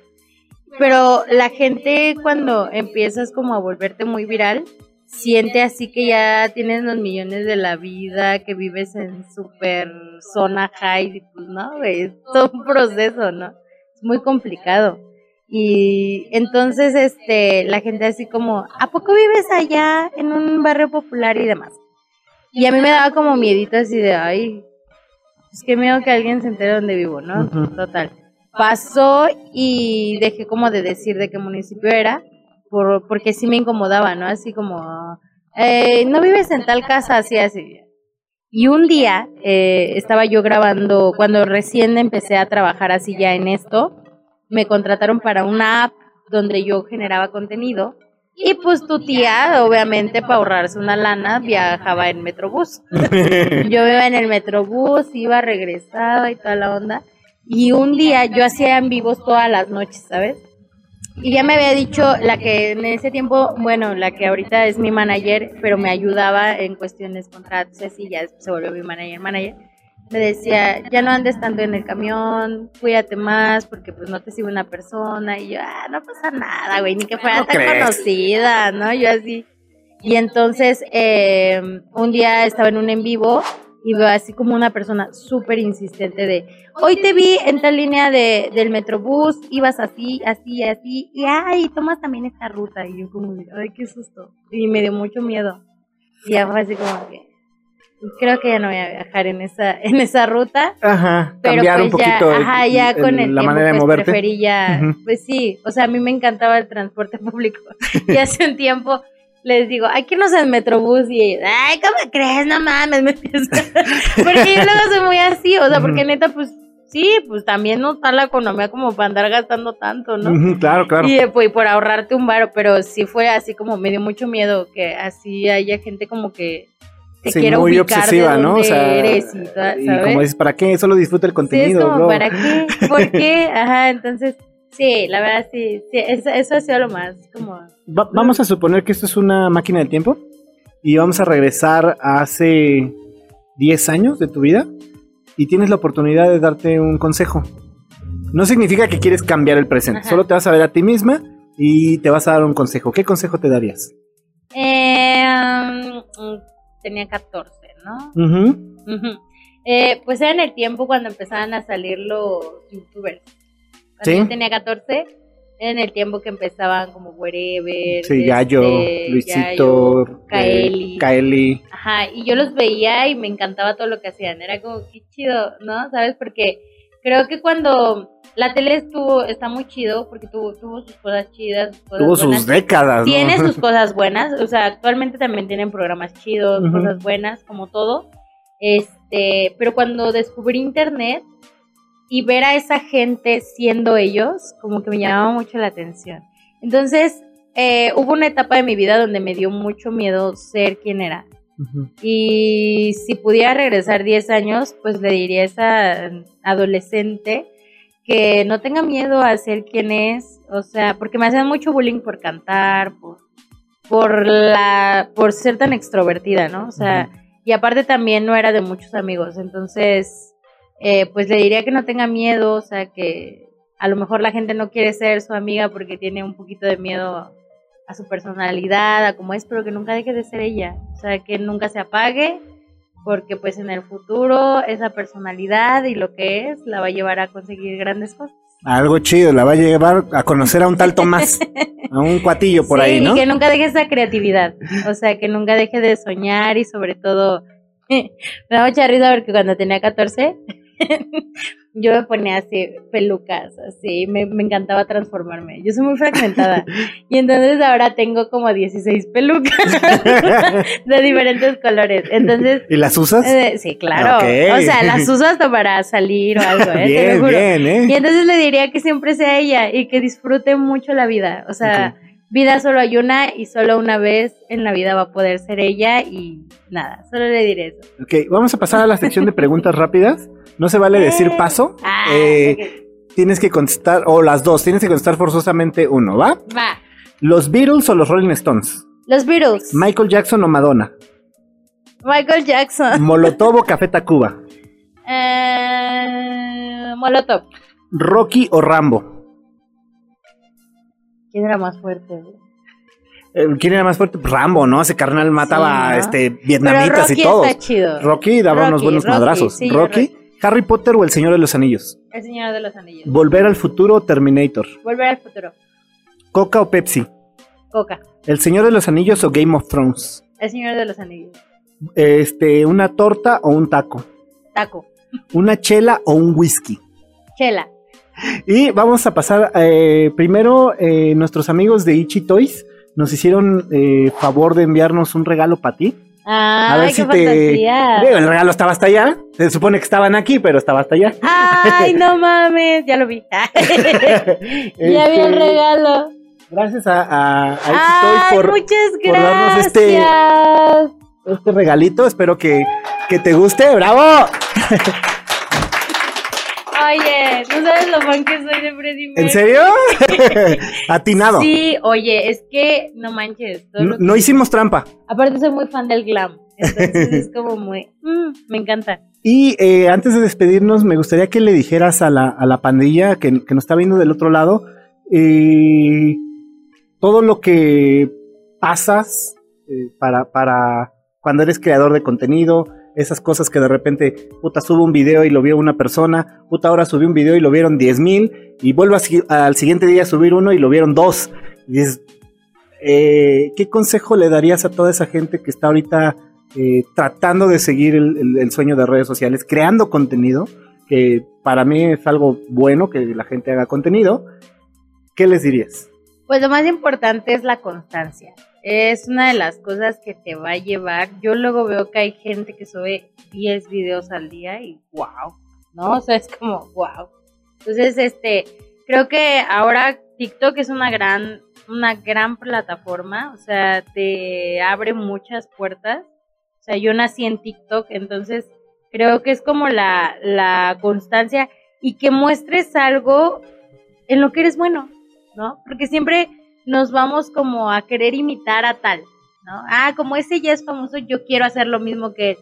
Pero la gente cuando empiezas como a volverte muy viral, siente así que ya tienes los millones de la vida, que vives en super zona high, pues no, es todo un proceso, ¿no? Es muy complicado. Y entonces, este, la gente así como, ¿a poco vives allá en un barrio popular y demás? Y a mí me daba como miedito así de, ay, es que miedo que alguien se entere dónde vivo, ¿no? Total. Pasó y dejé como de decir de qué municipio era, por, porque sí me incomodaba, ¿no? Así como, eh, no vives en tal casa, así, así. Y un día eh, estaba yo grabando, cuando recién empecé a trabajar así ya en esto, me contrataron para una app donde yo generaba contenido y pues tu tía, obviamente, para ahorrarse una lana, viajaba en Metrobús. yo iba en el Metrobús, iba regresada y toda la onda. Y un día yo hacía en vivos todas las noches, ¿sabes? Y ya me había dicho la que en ese tiempo, bueno, la que ahorita es mi manager, pero me ayudaba en cuestiones contratos, así ya se volvió mi manager, manager me decía, ya no andes tanto en el camión, cuídate más porque pues no te sigue una persona y yo, ah, no pasa nada, güey, ni que fuera tan conocida, ¿no? Yo así. Y entonces eh, un día estaba en un en vivo y veo así como una persona súper insistente de, hoy te vi en tal línea de, del Metrobús, ibas así, así, así, y ay, tomas también esta ruta. Y yo como, ay, qué susto. Y me dio mucho miedo. Y ya fue así como que, creo que ya no voy a viajar en esa en esa ruta. Ajá, pero cambiar un pues poquito ajá, ya con el la manera de pues moverte. preferí ya, pues sí, o sea, a mí me encantaba el transporte público y hace un tiempo les digo, hay que irnos al Metrobús y ellos, ay, ¿cómo crees? No mames, me porque yo luego soy muy así, o sea, porque neta, pues sí, pues también no está la economía como para andar gastando tanto, ¿no? claro, claro. Y pues, por ahorrarte un varo, pero sí fue así como me dio mucho miedo que así haya gente como que te sí, muy obsesiva, ¿no? O sea, eres y, ¿sabes? y como dices, ¿para qué? Solo disfruta el contenido, sí, es como, ¿para qué? ¿Por qué? Ajá, entonces Sí, la verdad sí, sí eso, eso, ha sido lo más como... vamos a suponer que esto es una máquina del tiempo y vamos a regresar a hace 10 años de tu vida y tienes la oportunidad de darte un consejo. No significa que quieres cambiar el presente, solo te vas a ver a ti misma y te vas a dar un consejo. ¿Qué consejo te darías? Eh, um, tenía 14, ¿no? eh, pues era en el tiempo cuando empezaban a salir los youtubers cuando yo tenía 14, en el tiempo que empezaban como Wherever. Sí, Gallo, este, Luisito, Kaeli. Kaeli. Ajá, y yo los veía y me encantaba todo lo que hacían. Era como, qué chido, ¿no? ¿Sabes? Porque creo que cuando la tele estuvo, está muy chido porque tuvo, tuvo sus cosas chidas. tuvo sus décadas. Tiene sus cosas buenas. O sea, actualmente también tienen programas chidos, cosas buenas, como todo. Este, pero cuando descubrí internet, y ver a esa gente siendo ellos, como que me llamaba mucho la atención. Entonces, eh, hubo una etapa de mi vida donde me dio mucho miedo ser quien era. Y si pudiera regresar 10 años, pues le diría a esa adolescente que no tenga miedo a ser quien es, o sea, porque me hacían mucho bullying por cantar, por, por, la, por ser tan extrovertida, ¿no? O sea, y aparte también no era de muchos amigos, entonces eh, pues le diría que no tenga miedo, o sea, que a lo mejor la gente no quiere ser su amiga porque tiene un poquito de miedo a su personalidad, a cómo es, pero que nunca deje de ser ella, o sea, que nunca se apague, porque pues en el futuro esa personalidad y lo que es la va a llevar a conseguir grandes cosas. Algo chido, la va a llevar a conocer a un tal Tomás, a un cuatillo por ahí, ¿no? Y que nunca deje esa creatividad, o sea, que nunca deje de soñar y sobre todo, me da mucha risa porque cuando tenía 14 yo me ponía así pelucas, así, me, encantaba transformarme. Yo soy muy fragmentada. y entonces ahora tengo como 16 pelucas de diferentes colores. Entonces, ¿Y las usas? Eh, sí, claro. O sea, las uso hasta para salir o algo, ¿eh? Bien, bien, ¿eh? Y entonces le diría que siempre sea ella y que disfrute mucho la vida. O sea, vida solo hay una y solo una vez en la vida va a poder ser ella y nada, solo le diré eso. Ok, vamos a pasar a la sección de preguntas rápidas. No se vale decir eh, paso. Ah, eh, tienes que contestar, o las dos, tienes que contestar forzosamente uno, ¿va? Va. ¿Los Beatles o los Rolling Stones? Los Beatles. ¿Michael Jackson o Madonna? Michael Jackson. ¿Molotov o Café Tacuba? Eh, Molotov. ¿Rocky o Rambo? ¿Quién era más fuerte? ¿Quién era más fuerte? Rambo, ¿no? Ese carnal mataba este vietnamitas y todo. Rocky daba unos buenos madrazos. Rocky. ¿Harry Potter o El Señor de los Anillos? El Señor de los Anillos. ¿Volver al futuro o Terminator? Volver al futuro. ¿Coca o Pepsi? Coca. ¿El Señor de los Anillos o Game of Thrones? El Señor de los Anillos. Este, ¿una torta o un taco? Taco. ¿Una chela o un whisky? Chela. Y vamos a pasar, eh, primero, eh, nuestros amigos de Ichi Toys nos hicieron eh, favor de enviarnos un regalo para ti. a ver si te. el regalo estaba hasta allá. Se supone que estaban aquí, pero estaba hasta allá. Ay, no mames, ya lo vi. ya vi el este, regalo. Gracias a, a, Toys por, muchas gracias. darnos este, este regalito. Espero que, que te guste. ¡Bravo! Oye, ¿no sabes lo fan que soy de Freddy ¿En serio? Atinado. Sí, oye, es que no manches. No, hicimos trampa. Aparte soy muy fan del glam. Entonces es como muy... Mm, me encanta. Y eh, antes de despedirnos, me gustaría que le dijeras a la, a la pandilla que, nos está viendo del otro lado eh, todo lo que pasas eh, para, para cuando eres creador de contenido, esas cosas que de repente, puta, subo un video y lo vio una persona, puta, ahora subí un video y lo vieron 10 mil, y vuelvo al siguiente día a subir uno y lo vieron dos. Eh, ¿qué consejo le darías a toda esa gente que está ahorita eh, tratando de seguir el, sueño de redes sociales, creando contenido? Que para mí es algo bueno que la gente haga contenido. ¿Qué les dirías? Pues lo más importante es la constancia. Es una de las cosas que te va a llevar. Yo luego veo que hay gente que sube 10 videos al día y wow, ¿no? O sea, es como wow. Entonces, este, creo que ahora TikTok es una gran, una gran plataforma, o sea, te abre muchas puertas. O sea, yo nací en TikTok, entonces creo que es como la, la constancia y que muestres algo en lo que eres bueno, ¿no? Porque siempre nos vamos como a querer imitar a tal, ¿no? Ah, como ese ya es famoso, yo quiero hacer lo mismo que él.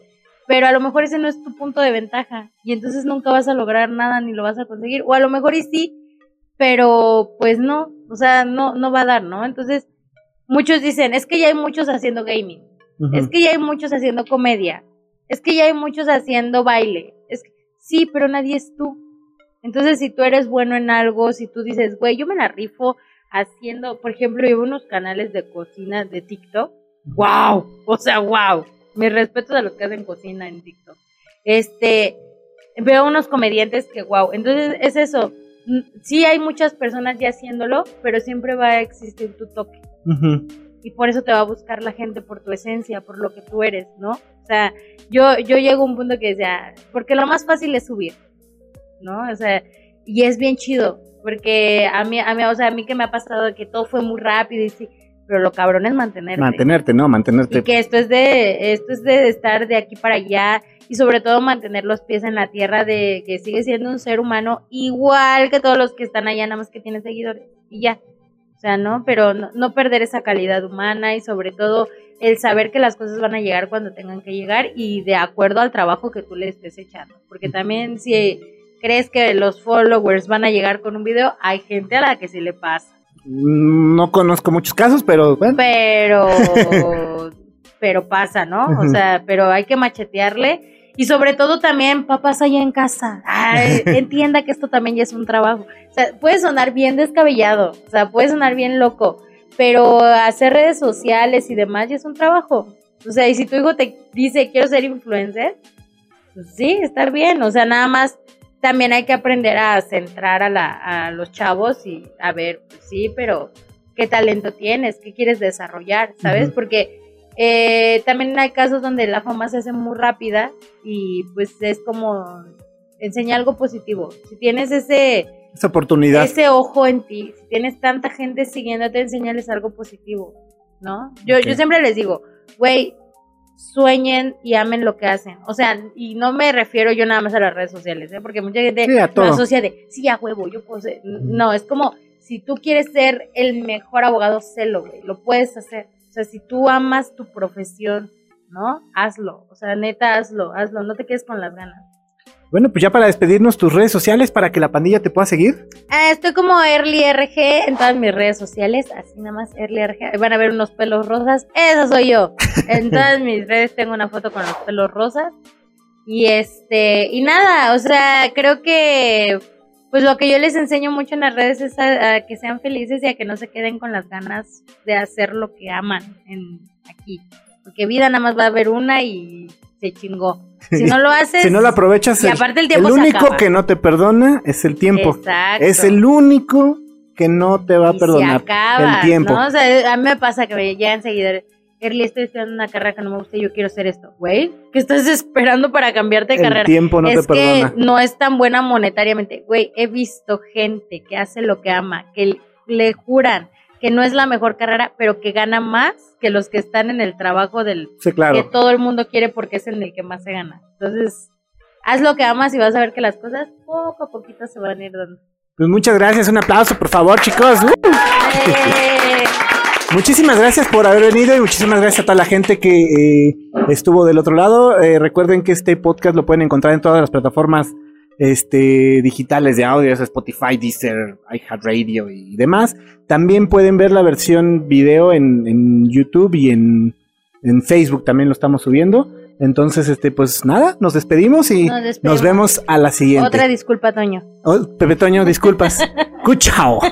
Pero a lo mejor ese no es tu punto de ventaja y entonces nunca vas a lograr nada ni lo vas a conseguir. O a lo mejor y sí, pero pues no, o sea, no, no va a dar, ¿no? Entonces, muchos dicen, es que ya hay muchos haciendo gaming, es que ya hay muchos haciendo comedia, es que ya hay muchos haciendo baile. Es que, sí, pero nadie es tú. Entonces, si tú eres bueno en algo, si tú dices, güey, yo me la rifo haciendo, por ejemplo, llevo unos canales de cocina de TikTok. ¡Wow! O sea, wow. Mi respeto a los que hacen cocina en TikTok. Este, veo unos comediantes que wow. Entonces, es eso. Sí hay muchas personas ya haciéndolo, pero siempre va a existir tu toque. Y por eso te va a buscar la gente por tu esencia, por lo que tú eres, ¿no? O sea, yo, yo llego a un punto que decía, porque lo más fácil es subir, ¿no? O sea, y es bien chido, porque a mí, a mí, o sea, a mí que me ha pasado que todo fue muy rápido y sí, pero lo cabrón es mantenerte. Mantenerte, ¿no? Mantenerte. Y que esto es de, esto es de estar de aquí para allá y sobre todo mantener los pies en la tierra de que sigue siendo un ser humano igual que todos los que están allá, nada más que tiene seguidores y ya. O sea, ¿no? Pero no, no perder esa calidad humana y sobre todo el saber que las cosas van a llegar cuando tengan que llegar y de acuerdo al trabajo que tú le estés echando. Porque también si crees que los followers van a llegar con un video, hay gente a la que sí le pasa. No conozco muchos casos, pero bueno. Pero, pero pasa, ¿no? O sea, pero hay que machetearle. Y sobre todo también papás allá en casa. entienda que esto también ya es un trabajo. O sea, puede sonar bien descabellado, o sea, puede sonar bien loco, pero hacer redes sociales y demás ya es un trabajo. O sea, y si tu hijo te dice quiero ser influencer, pues sí, estar bien. O sea, nada más también hay que aprender a centrar a, la, a los chavos y a ver, pues sí, pero qué talento tienes, qué quieres desarrollar, ¿sabes? Porque eh, también hay casos donde la fama se hace muy rápida y pues es como enseña algo positivo. Si tienes ese esa oportunidad, ese ojo en ti, si tienes tanta gente siguiéndote, enseñales algo positivo, ¿no? Yo, yo siempre les digo, güey, sueñen y amen lo que hacen. O sea, y no me refiero yo nada más a las redes sociales, ¿eh? porque mucha gente lo asocia de, sí, a huevo, yo puedo ser. No, es como, si tú quieres ser el mejor abogado, sélo, güey, lo puedes hacer. O sea, si tú amas tu profesión, ¿no? Hazlo. O sea, neta, hazlo, hazlo, no te quedes con las ganas. Bueno, pues ya para despedirnos, tus redes sociales para que la pandilla te pueda seguir. Ah, estoy como EarlyRG en todas mis redes sociales, así nada más EarlyRG. Van a ver unos pelos rosas, eso soy yo. En todas mis redes tengo una foto con los pelos rosas. Y este, y nada, o sea, creo que pues lo que yo les enseño mucho en las redes es a, que sean felices y a que no se queden con las ganas de hacer lo que aman en aquí. Porque vida nada más va a haber una y se chingó. Si no lo haces. si no lo aprovechas. Y aparte el tiempo El único que no te perdona es el tiempo. Exacto. Es el único que no te va a perdonar. el tiempo. ¿no? O sea, a mí me pasa que me llegan seguidores. Erly, estoy estudiando una carrera que no me gusta y yo quiero hacer esto. Güey, ¿qué estás esperando para cambiarte de carrera? El tiempo no es te perdona. que no es tan buena monetariamente. Güey, he visto gente que hace lo que ama, que le juran que no es la mejor carrera, pero que gana más que los que están en el trabajo del que todo el mundo quiere porque es en el que más se gana. Entonces, haz lo que amas y vas a ver que las cosas poco a poquito se van a ir dando. Pues muchas gracias, un aplauso por favor, chicos. ¡Eh! Muchísimas gracias por haber venido y muchísimas gracias a toda la gente que eh, estuvo del otro lado. Eh, recuerden que este podcast lo pueden encontrar en todas las plataformas este, digitales de audio, Spotify, Deezer, iHeartRadio y demás. También pueden ver la versión video en, YouTube y en, Facebook también lo estamos subiendo. Entonces, este, pues nada, nos despedimos y nos, vemos a la siguiente. Otra disculpa, Toño. Oh, Pepe Toño, disculpas. Cuchao.